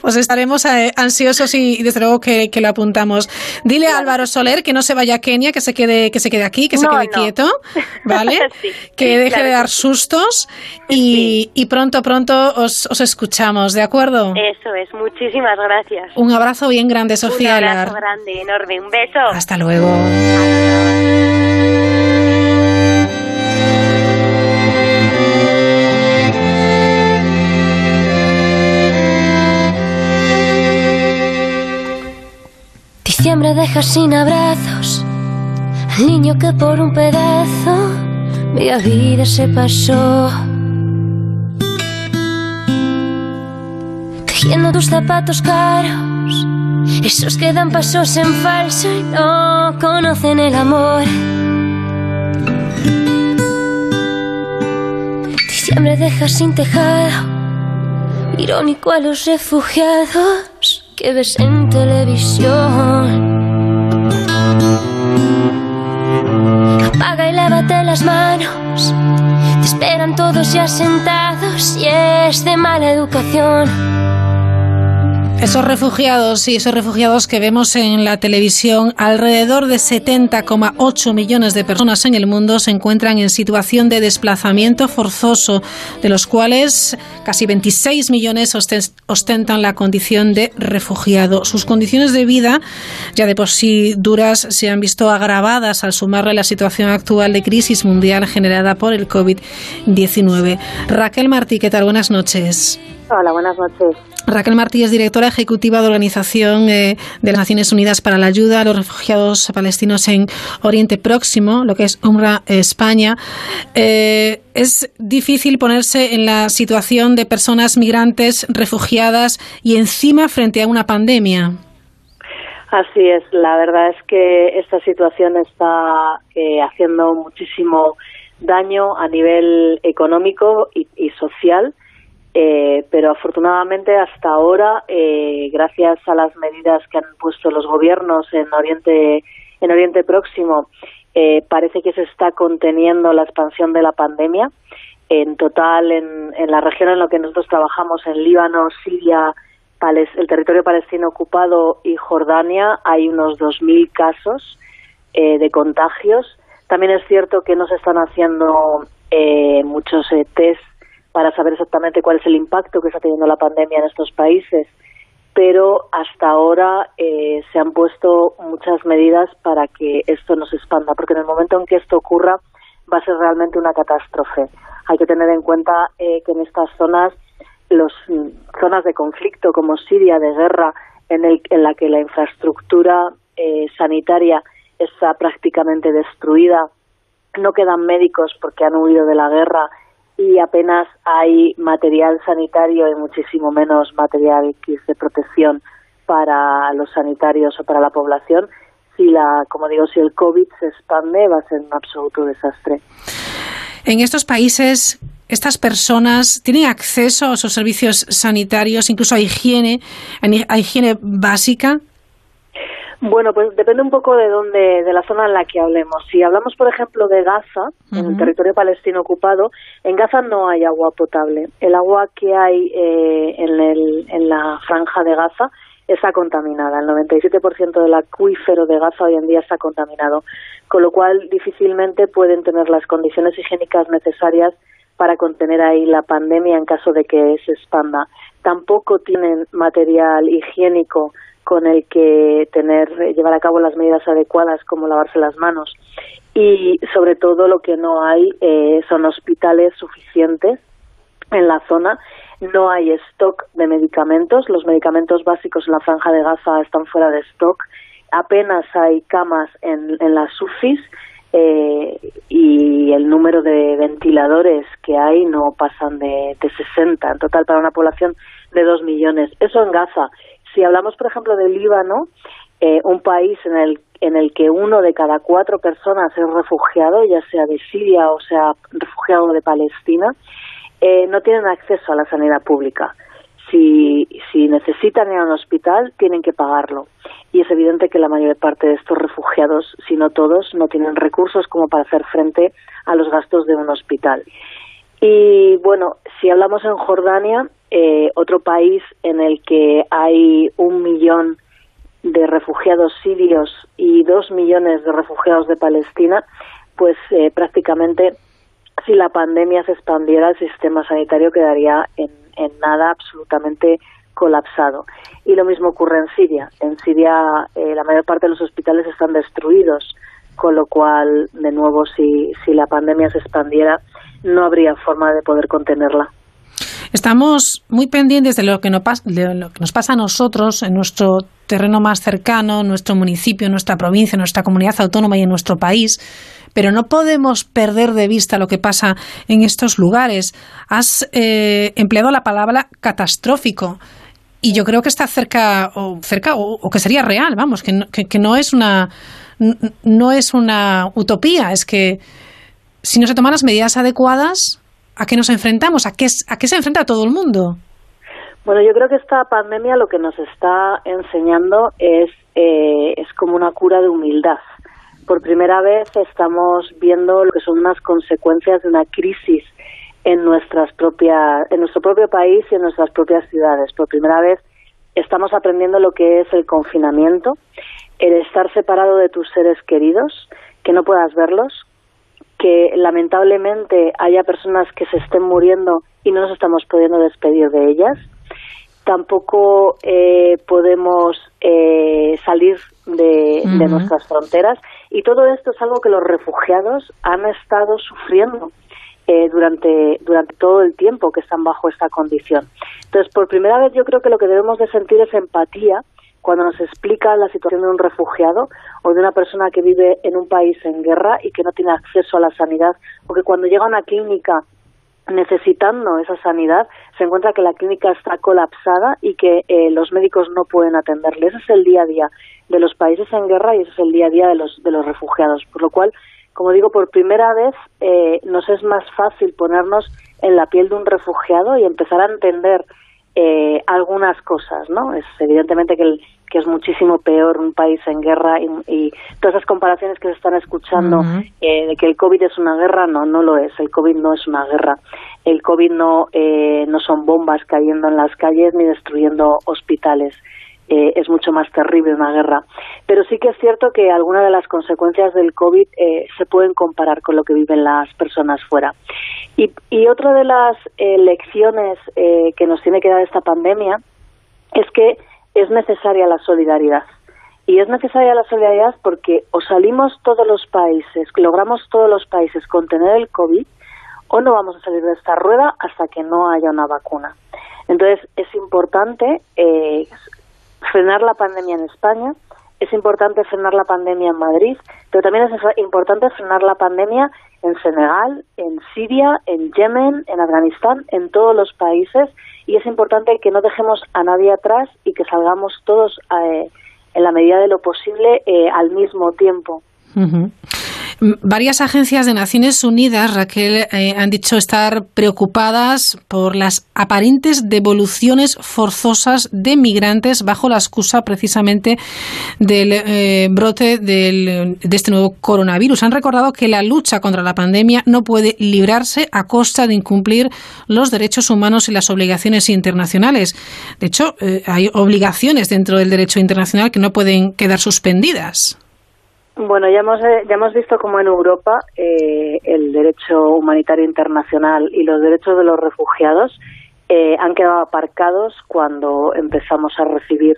Pues estaremos eh, ansiosos y, y desde luego que, que lo apuntamos. Dile a Álvaro Soler que no se vaya a Kenia, que se quede, que se quede aquí, que se quede no. quieto, ¿vale? Sí, que deje claro de dar sustos y, y pronto, pronto os, os escuchamos, ¿de acuerdo? Eso es, muchísimas gracias. Un abrazo bien grande, Sofía Un abrazo Alar. grande, enorme. Un beso. Hasta luego. Diciembre deja sin abrazos al niño que por un pedazo media vida se pasó. Tejiendo tus zapatos caros, esos que dan pasos en falso y no conocen el amor. Diciembre deja sin tejado, irónico a los refugiados que ves en televisión. Apaga y lávate las manos. Te esperan todos ya sentados y es de mala educación. Esos refugiados y esos refugiados que vemos en la televisión, alrededor de 70,8 millones de personas en el mundo se encuentran en situación de desplazamiento forzoso, de los cuales casi 26 millones osten- ostentan la condición de refugiado. Sus condiciones de vida, ya de por sí duras, se han visto agravadas al sumarle la situación actual de crisis mundial generada por el COVID-19. Raquel Martí, ¿qué tal? Buenas noches. Hola, buenas noches. Raquel Martí es directora ejecutiva de Organización eh, de las Naciones Unidas para la Ayuda a los Refugiados Palestinos en Oriente Próximo, lo que es UNRWA España. Eh, es difícil ponerse en la situación de personas migrantes, refugiadas y encima frente a una pandemia. Así es, la verdad es que esta situación está eh, haciendo muchísimo daño a nivel económico y social, eh, pero afortunadamente hasta ahora, eh, gracias a las medidas que han puesto los gobiernos en Oriente, en Oriente Próximo, eh, parece que se está conteniendo la expansión de la pandemia. En total, en, en la región en la que nosotros trabajamos, en Líbano, Siria, el territorio palestino ocupado y Jordania, hay unos 2.000 casos eh, de contagios. También es cierto que no se están haciendo muchos test para realmente cuál es el impacto que está teniendo la pandemia en estos países, pero hasta ahora eh, se han puesto muchas medidas para que esto no se expanda, porque en el momento en que esto ocurra va a ser realmente una catástrofe. Hay que tener en cuenta eh, que en estas zonas, los zonas de conflicto como Siria, de guerra, en, el, en la que la infraestructura eh, sanitaria está prácticamente destruida, no quedan médicos porque han huido de la guerra y apenas hay material sanitario y muchísimo menos material de protección para los sanitarios o para la población. Si la, como digo, si el COVID se expande, va a ser un absoluto desastre. En estos países, estas personas tienen acceso a esos servicios sanitarios, incluso a higiene, a higiene básica. Bueno, pues depende un poco de dónde, de la zona en la que hablemos. Si hablamos, por ejemplo, de Gaza, en el territorio palestino ocupado, en Gaza no hay agua potable. El agua que hay eh, en, el, en la franja de Gaza está contaminada. El 97% del acuífero de Gaza hoy en día está contaminado, con lo cual difícilmente pueden tener las condiciones higiénicas necesarias para contener ahí la pandemia en caso de que se expanda. Tampoco tienen material higiénico con el que tener llevar a cabo las medidas adecuadas como lavarse las manos. Y sobre todo lo que no hay eh, son hospitales suficientes en la zona. No hay stock de medicamentos. Los medicamentos básicos en la franja de Gaza están fuera de stock. Apenas hay camas en, en las UCIs eh, y el número de ventiladores que hay no pasan de, de 60 en total para una población de 2 millones. Eso en Gaza. Si hablamos, por ejemplo, del Líbano, eh, un país en el, en el que uno de cada cuatro personas es refugiado, ya sea de Siria o sea refugiado de Palestina, eh, no tienen acceso a la sanidad pública. Si, si necesitan ir a un hospital, tienen que pagarlo. Y es evidente que la mayor parte de estos refugiados, si no todos, no tienen recursos como para hacer frente a los gastos de un hospital. Y bueno, si hablamos en Jordania, eh, otro país en el que hay un millón de refugiados sirios y dos millones de refugiados de Palestina, pues eh, prácticamente si la pandemia se expandiera el sistema sanitario quedaría en, nada absolutamente colapsado. Y lo mismo ocurre en Siria. En Siria eh, la mayor parte de los hospitales están destruidos, con lo cual, de nuevo, si, si la pandemia se expandiera, no habría forma de poder contenerla. Estamos muy pendientes de lo, que nos pasa a nosotros en nuestro terreno más cercano, nuestro municipio, nuestra provincia, nuestra comunidad autónoma y en nuestro país, pero no podemos perder de vista lo que pasa en estos lugares. Has eh, empleado la palabra catastrófico y yo creo que está cerca o cerca o, que sería real, vamos, que no, que no es una no es una utopía, es que si no se toman las medidas adecuadas, ¿A qué nos enfrentamos? ¿A qué, ¿A qué se enfrenta todo el mundo? Bueno, yo creo que esta pandemia lo que nos está enseñando es, eh, es como una cura de humildad. Por primera vez estamos viendo lo que son unas consecuencias de una crisis en nuestras propias, en nuestro propio país y en nuestras propias ciudades. Por primera vez estamos aprendiendo lo que es el confinamiento, el estar separado de tus seres queridos, que no puedas verlos, que lamentablemente haya personas que se estén muriendo y no nos estamos pudiendo despedir de ellas. Tampoco eh, podemos eh, salir de, nuestras fronteras y todo esto es algo que los refugiados han estado sufriendo eh, durante, durante todo el tiempo que están bajo esta condición. Entonces, por primera vez yo creo que lo que debemos de sentir es empatía cuando nos explica la situación de un refugiado o de una persona que vive en un país en guerra y que no tiene acceso a la sanidad, o que cuando llega a una clínica necesitando esa sanidad, se encuentra que la clínica está colapsada y que eh, los médicos no pueden atenderle. Ese es el día a día de los países en guerra y ese es el día a día de los, de los refugiados. Por lo cual, como digo, por primera vez eh, nos es más fácil ponernos en la piel de un refugiado y empezar a entender eh, algunas cosas, ¿no? Es evidentemente que el, que es muchísimo peor un país en guerra y, todas esas comparaciones que se están escuchando eh, de que el COVID es una guerra, no, no lo es. El COVID no es una guerra. El COVID no, eh, no son bombas cayendo en las calles ni destruyendo hospitales. Eh, es mucho más terrible una guerra. Pero sí que es cierto que algunas de las consecuencias del COVID se pueden comparar con lo que viven las personas fuera. Y, y otra de las eh, lecciones eh, que nos tiene que dar esta pandemia es que es necesaria la solidaridad. Y es necesaria la solidaridad porque o salimos todos los países, logramos todos los países contener el COVID, o no vamos a salir de esta rueda hasta que no haya una vacuna. Entonces, es importante eh, frenar la pandemia en España, es importante frenar la pandemia en Madrid, pero también es importante frenar la pandemia en Senegal, en Siria, en Yemen, en Afganistán, en todos los países, y es importante que no dejemos a nadie atrás y que salgamos todos eh, en la medida de lo posible eh, al mismo tiempo. Varias agencias de Naciones Unidas, Raquel, eh, han dicho estar preocupadas por las aparentes devoluciones forzosas de migrantes bajo la excusa precisamente del eh, brote de este nuevo coronavirus. Han recordado que la lucha contra la pandemia no puede librarse a costa de incumplir los derechos humanos y las obligaciones internacionales. De hecho, eh, hay obligaciones dentro del derecho internacional que no pueden quedar suspendidas. Bueno, ya hemos, eh, ya hemos visto cómo en Europa eh, el derecho humanitario internacional y los derechos de los refugiados eh, han quedado aparcados cuando empezamos a recibir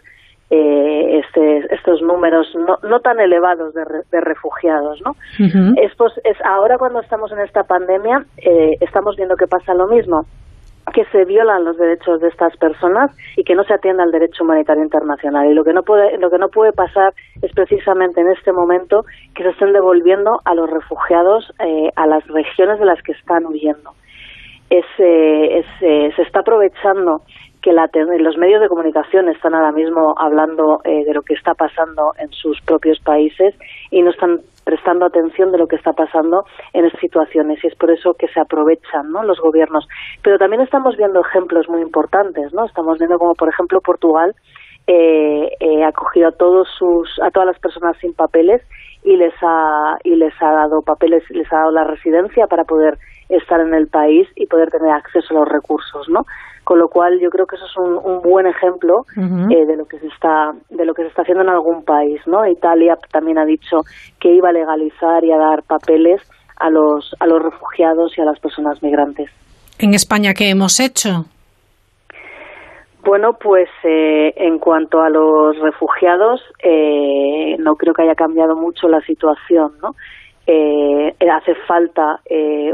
este, estos números no, no tan elevados de, de refugiados, ¿no? es, pues, es ahora cuando estamos en esta pandemia estamos viendo que pasa lo mismo que se violan los derechos de estas personas y que no se atienda al derecho humanitario internacional. Y lo que no puede, lo que no puede pasar es precisamente en este momento que se estén devolviendo a los refugiados eh, a las regiones de las que están huyendo. Es, eh, se está aprovechando que la, los medios de comunicación están ahora mismo hablando eh, de lo que está pasando en sus propios países y no están prestando atención de lo que está pasando en esas situaciones y es por eso que se aprovechan ¿no? los gobiernos. Pero también estamos viendo ejemplos muy importantes, ¿no? Estamos viendo como, por ejemplo, Portugal eh, eh, ha cogido a todos sus a todas las personas sin papeles y les ha y les ha dado papeles les ha dado la residencia para poder estar en el país y poder tener acceso a los recursos no con lo cual yo creo que eso es un, buen ejemplo eh, de lo que se está de lo que se está haciendo en algún país no Italia también ha dicho que iba a legalizar y a dar papeles a los a los refugiados y a las personas migrantes. En España qué hemos hecho bueno, pues eh, en cuanto a los refugiados, eh, no creo que haya cambiado mucho la situación, ¿no? Eh, hace falta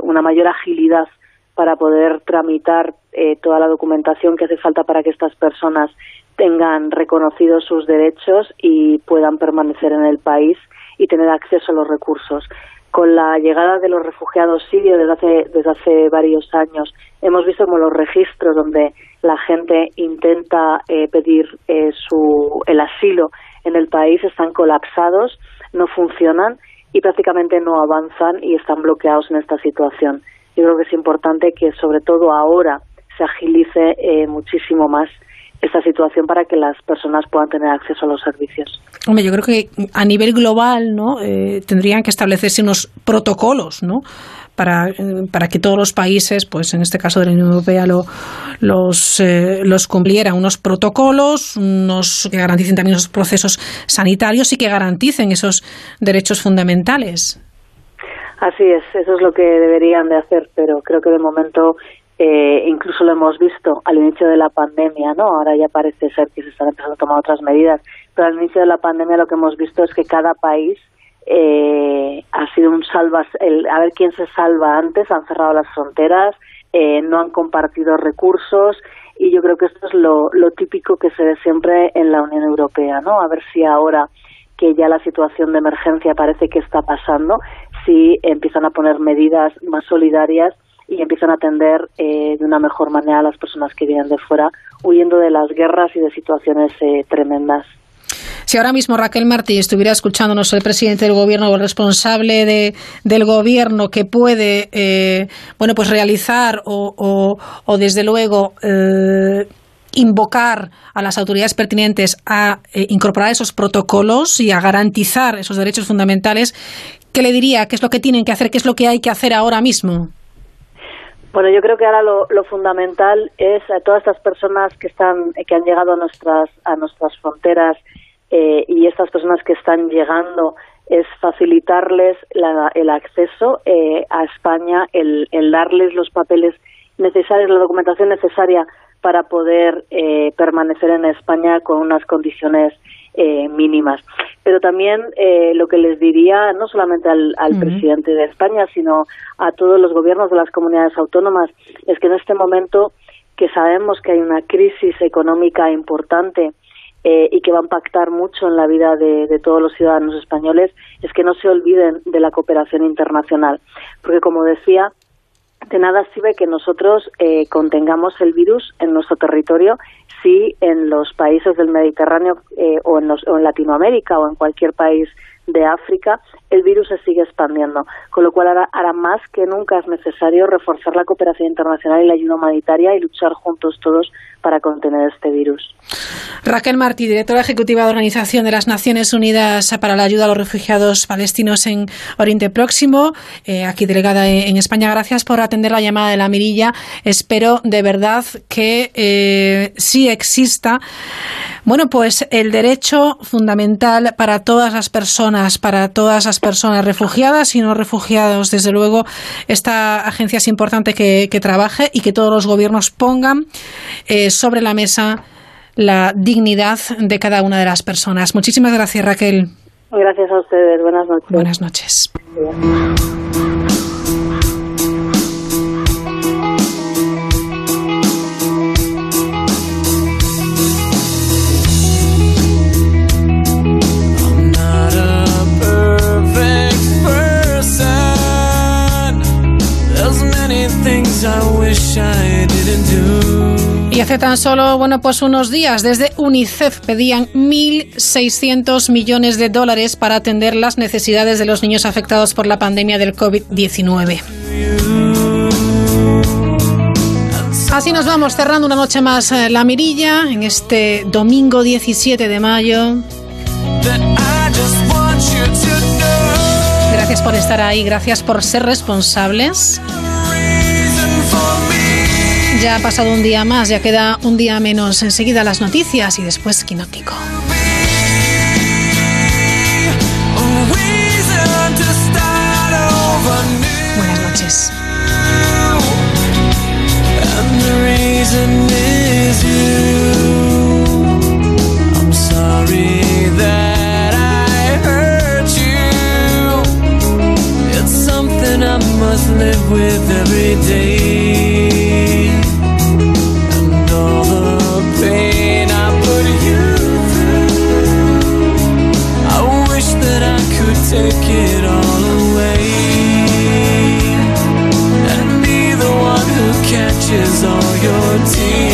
una mayor agilidad para poder tramitar toda la documentación que hace falta para que estas personas tengan reconocidos sus derechos y puedan permanecer en el país y tener acceso a los recursos. Con la llegada de los refugiados sirios desde hace, desde hace varios años, hemos visto como los registros donde la gente intenta eh, pedir eh, su, el asilo en el país están colapsados, no funcionan y prácticamente no avanzan y están bloqueados en esta situación. Yo creo que es importante que, sobre todo ahora, se agilice eh, muchísimo más esta situación para que las personas puedan tener acceso a los servicios. Hombre, yo creo que a nivel global, ¿no? Eh, tendrían que establecerse unos protocolos, ¿no? Para, para, que todos los países, pues en este caso de la Unión Europea, lo, los, eh, los cumplieran. Unos protocolos unos que garanticen también esos procesos sanitarios y que garanticen esos derechos fundamentales. Así es, eso es lo que deberían de hacer, pero creo que de momento eh, incluso lo hemos visto al inicio de la pandemia, ¿no? Ahora ya parece ser que se están empezando a tomar otras medidas, pero al inicio de la pandemia lo que hemos visto es que cada país eh, ha sido un salvas, el, a ver quién se salva antes, han cerrado las fronteras, eh, no han compartido recursos y yo creo que esto es lo, lo típico que se ve siempre en la Unión Europea, ¿no? A ver si ahora que ya la situación de emergencia parece que está pasando, si empiezan a poner medidas más solidarias y empiezan a atender eh, de una mejor manera a las personas que vienen de fuera, huyendo de las guerras y de situaciones eh, tremendas. Si ahora mismo Raquel Martí estuviera escuchándonos el presidente del gobierno o el responsable de, del gobierno que puede, eh, bueno, pues realizar o, o, desde luego invocar a las autoridades pertinentes a incorporar esos protocolos y a garantizar esos derechos fundamentales, ¿qué le diría? ¿Qué es lo que tienen que hacer? ¿Qué es lo que hay que hacer ahora mismo? Bueno, yo creo que ahora lo, fundamental es a todas estas personas que están, que han llegado a nuestras, a nuestras fronteras eh, y estas personas que están llegando es facilitarles el acceso eh, a España, el, darles los papeles necesarios, la documentación necesaria para poder eh, permanecer en España con unas condiciones eh, mínimas. Pero también lo que les diría, no solamente al, presidente de España, sino a todos los gobiernos de las comunidades autónomas, es que en este momento que sabemos que hay una crisis económica importante, eh, y que va a impactar mucho en la vida de, todos los ciudadanos españoles es que no se olviden de la cooperación internacional. Porque, como decía, de nada sirve que nosotros eh, contengamos el virus en nuestro territorio si en los países del Mediterráneo eh, o, en o en Latinoamérica o en cualquier país de África, el virus se sigue expandiendo, con lo cual ahora, más que nunca es necesario reforzar la cooperación internacional y la ayuda humanitaria y luchar juntos todos para contener este virus. Raquel Martí, directora ejecutiva de Organización de las Naciones Unidas para la Ayuda a los Refugiados Palestinos en Oriente Próximo, eh, aquí delegada en España. Gracias por atender la llamada de la mirilla. Espero de verdad que eh, sí exista, bueno, pues el derecho fundamental para todas las personas, para todas las personas refugiadas y no refugiados. Desde luego, esta agencia es importante que, trabaje y que todos los gobiernos pongan eh, sobre la mesa la dignidad de cada una de las personas. Muchísimas gracias, Raquel. Gracias a ustedes. Buenas noches. Buenas noches. Hace tan solo, bueno, pues unos días desde UNICEF pedían 1.600 millones de dólares para atender las necesidades de los niños afectados por la pandemia del COVID-19. Así nos vamos cerrando una noche más eh, la mirilla en este domingo 17 de mayo. Gracias por estar ahí, gracias por ser responsables. Ya ha pasado un día más, ya queda un día menos. Enseguida las noticias y después Quinótico. Buenas noches. live with every day. Take it all away and be the one who catches all your tears.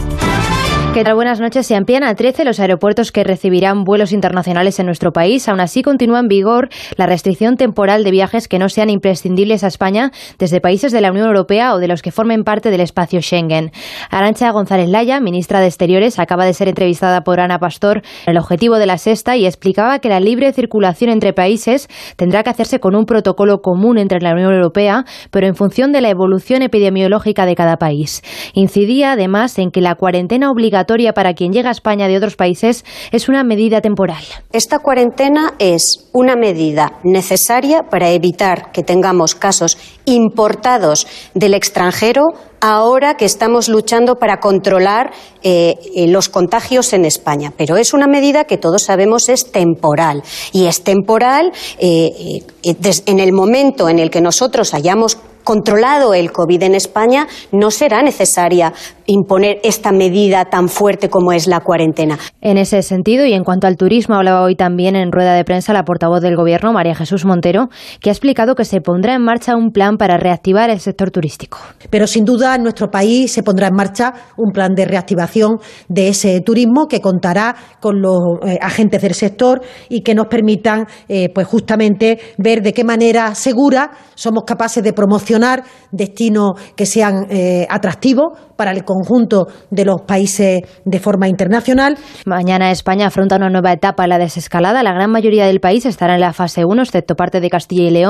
¿Qué tal? Buenas noches. Se amplían a 13 los aeropuertos que recibirán vuelos internacionales en nuestro país. Aún así, continúa en vigor la restricción temporal de viajes que no sean imprescindibles a España desde países de la Unión Europea o de los que formen parte del espacio Schengen. Arancha González Laya, ministra de Exteriores, acaba de ser entrevistada por Ana Pastor en el objetivo de la sexta y explicaba que la libre circulación entre países tendrá que hacerse con un protocolo común entre la Unión Europea, pero en función de la evolución epidemiológica de cada país. Incidía además en que la cuarentena obligatoria obligatoria para quien llega a España de otros países es una medida temporal. Esta cuarentena es una medida necesaria para evitar que tengamos casos importados del extranjero ahora que estamos luchando para controlar eh, eh, los contagios en España. Pero es una medida que todos sabemos es temporal. Y es temporal eh, en el momento en el que nosotros hayamos controlado el COVID en España, no será necesaria imponer esta medida tan fuerte como es la cuarentena. En ese sentido, y en cuanto al turismo, hablaba hoy también en rueda de prensa la portavoz del Gobierno, María Jesús Montero, que ha explicado que se pondrá en marcha un plan para reactivar el sector turístico. Pero sin duda en nuestro país se pondrá en marcha un plan de reactivación de ese turismo que contará con los eh, agentes del sector y que nos permitan, eh, pues justamente, ver de qué manera segura somos capaces de promocionar destinos que sean eh, atractivos para el conjunto de los países de forma internacional. Mañana España afronta una nueva etapa en la desescalada. La gran mayoría del país estará en la fase 1, excepto parte de Castilla y León.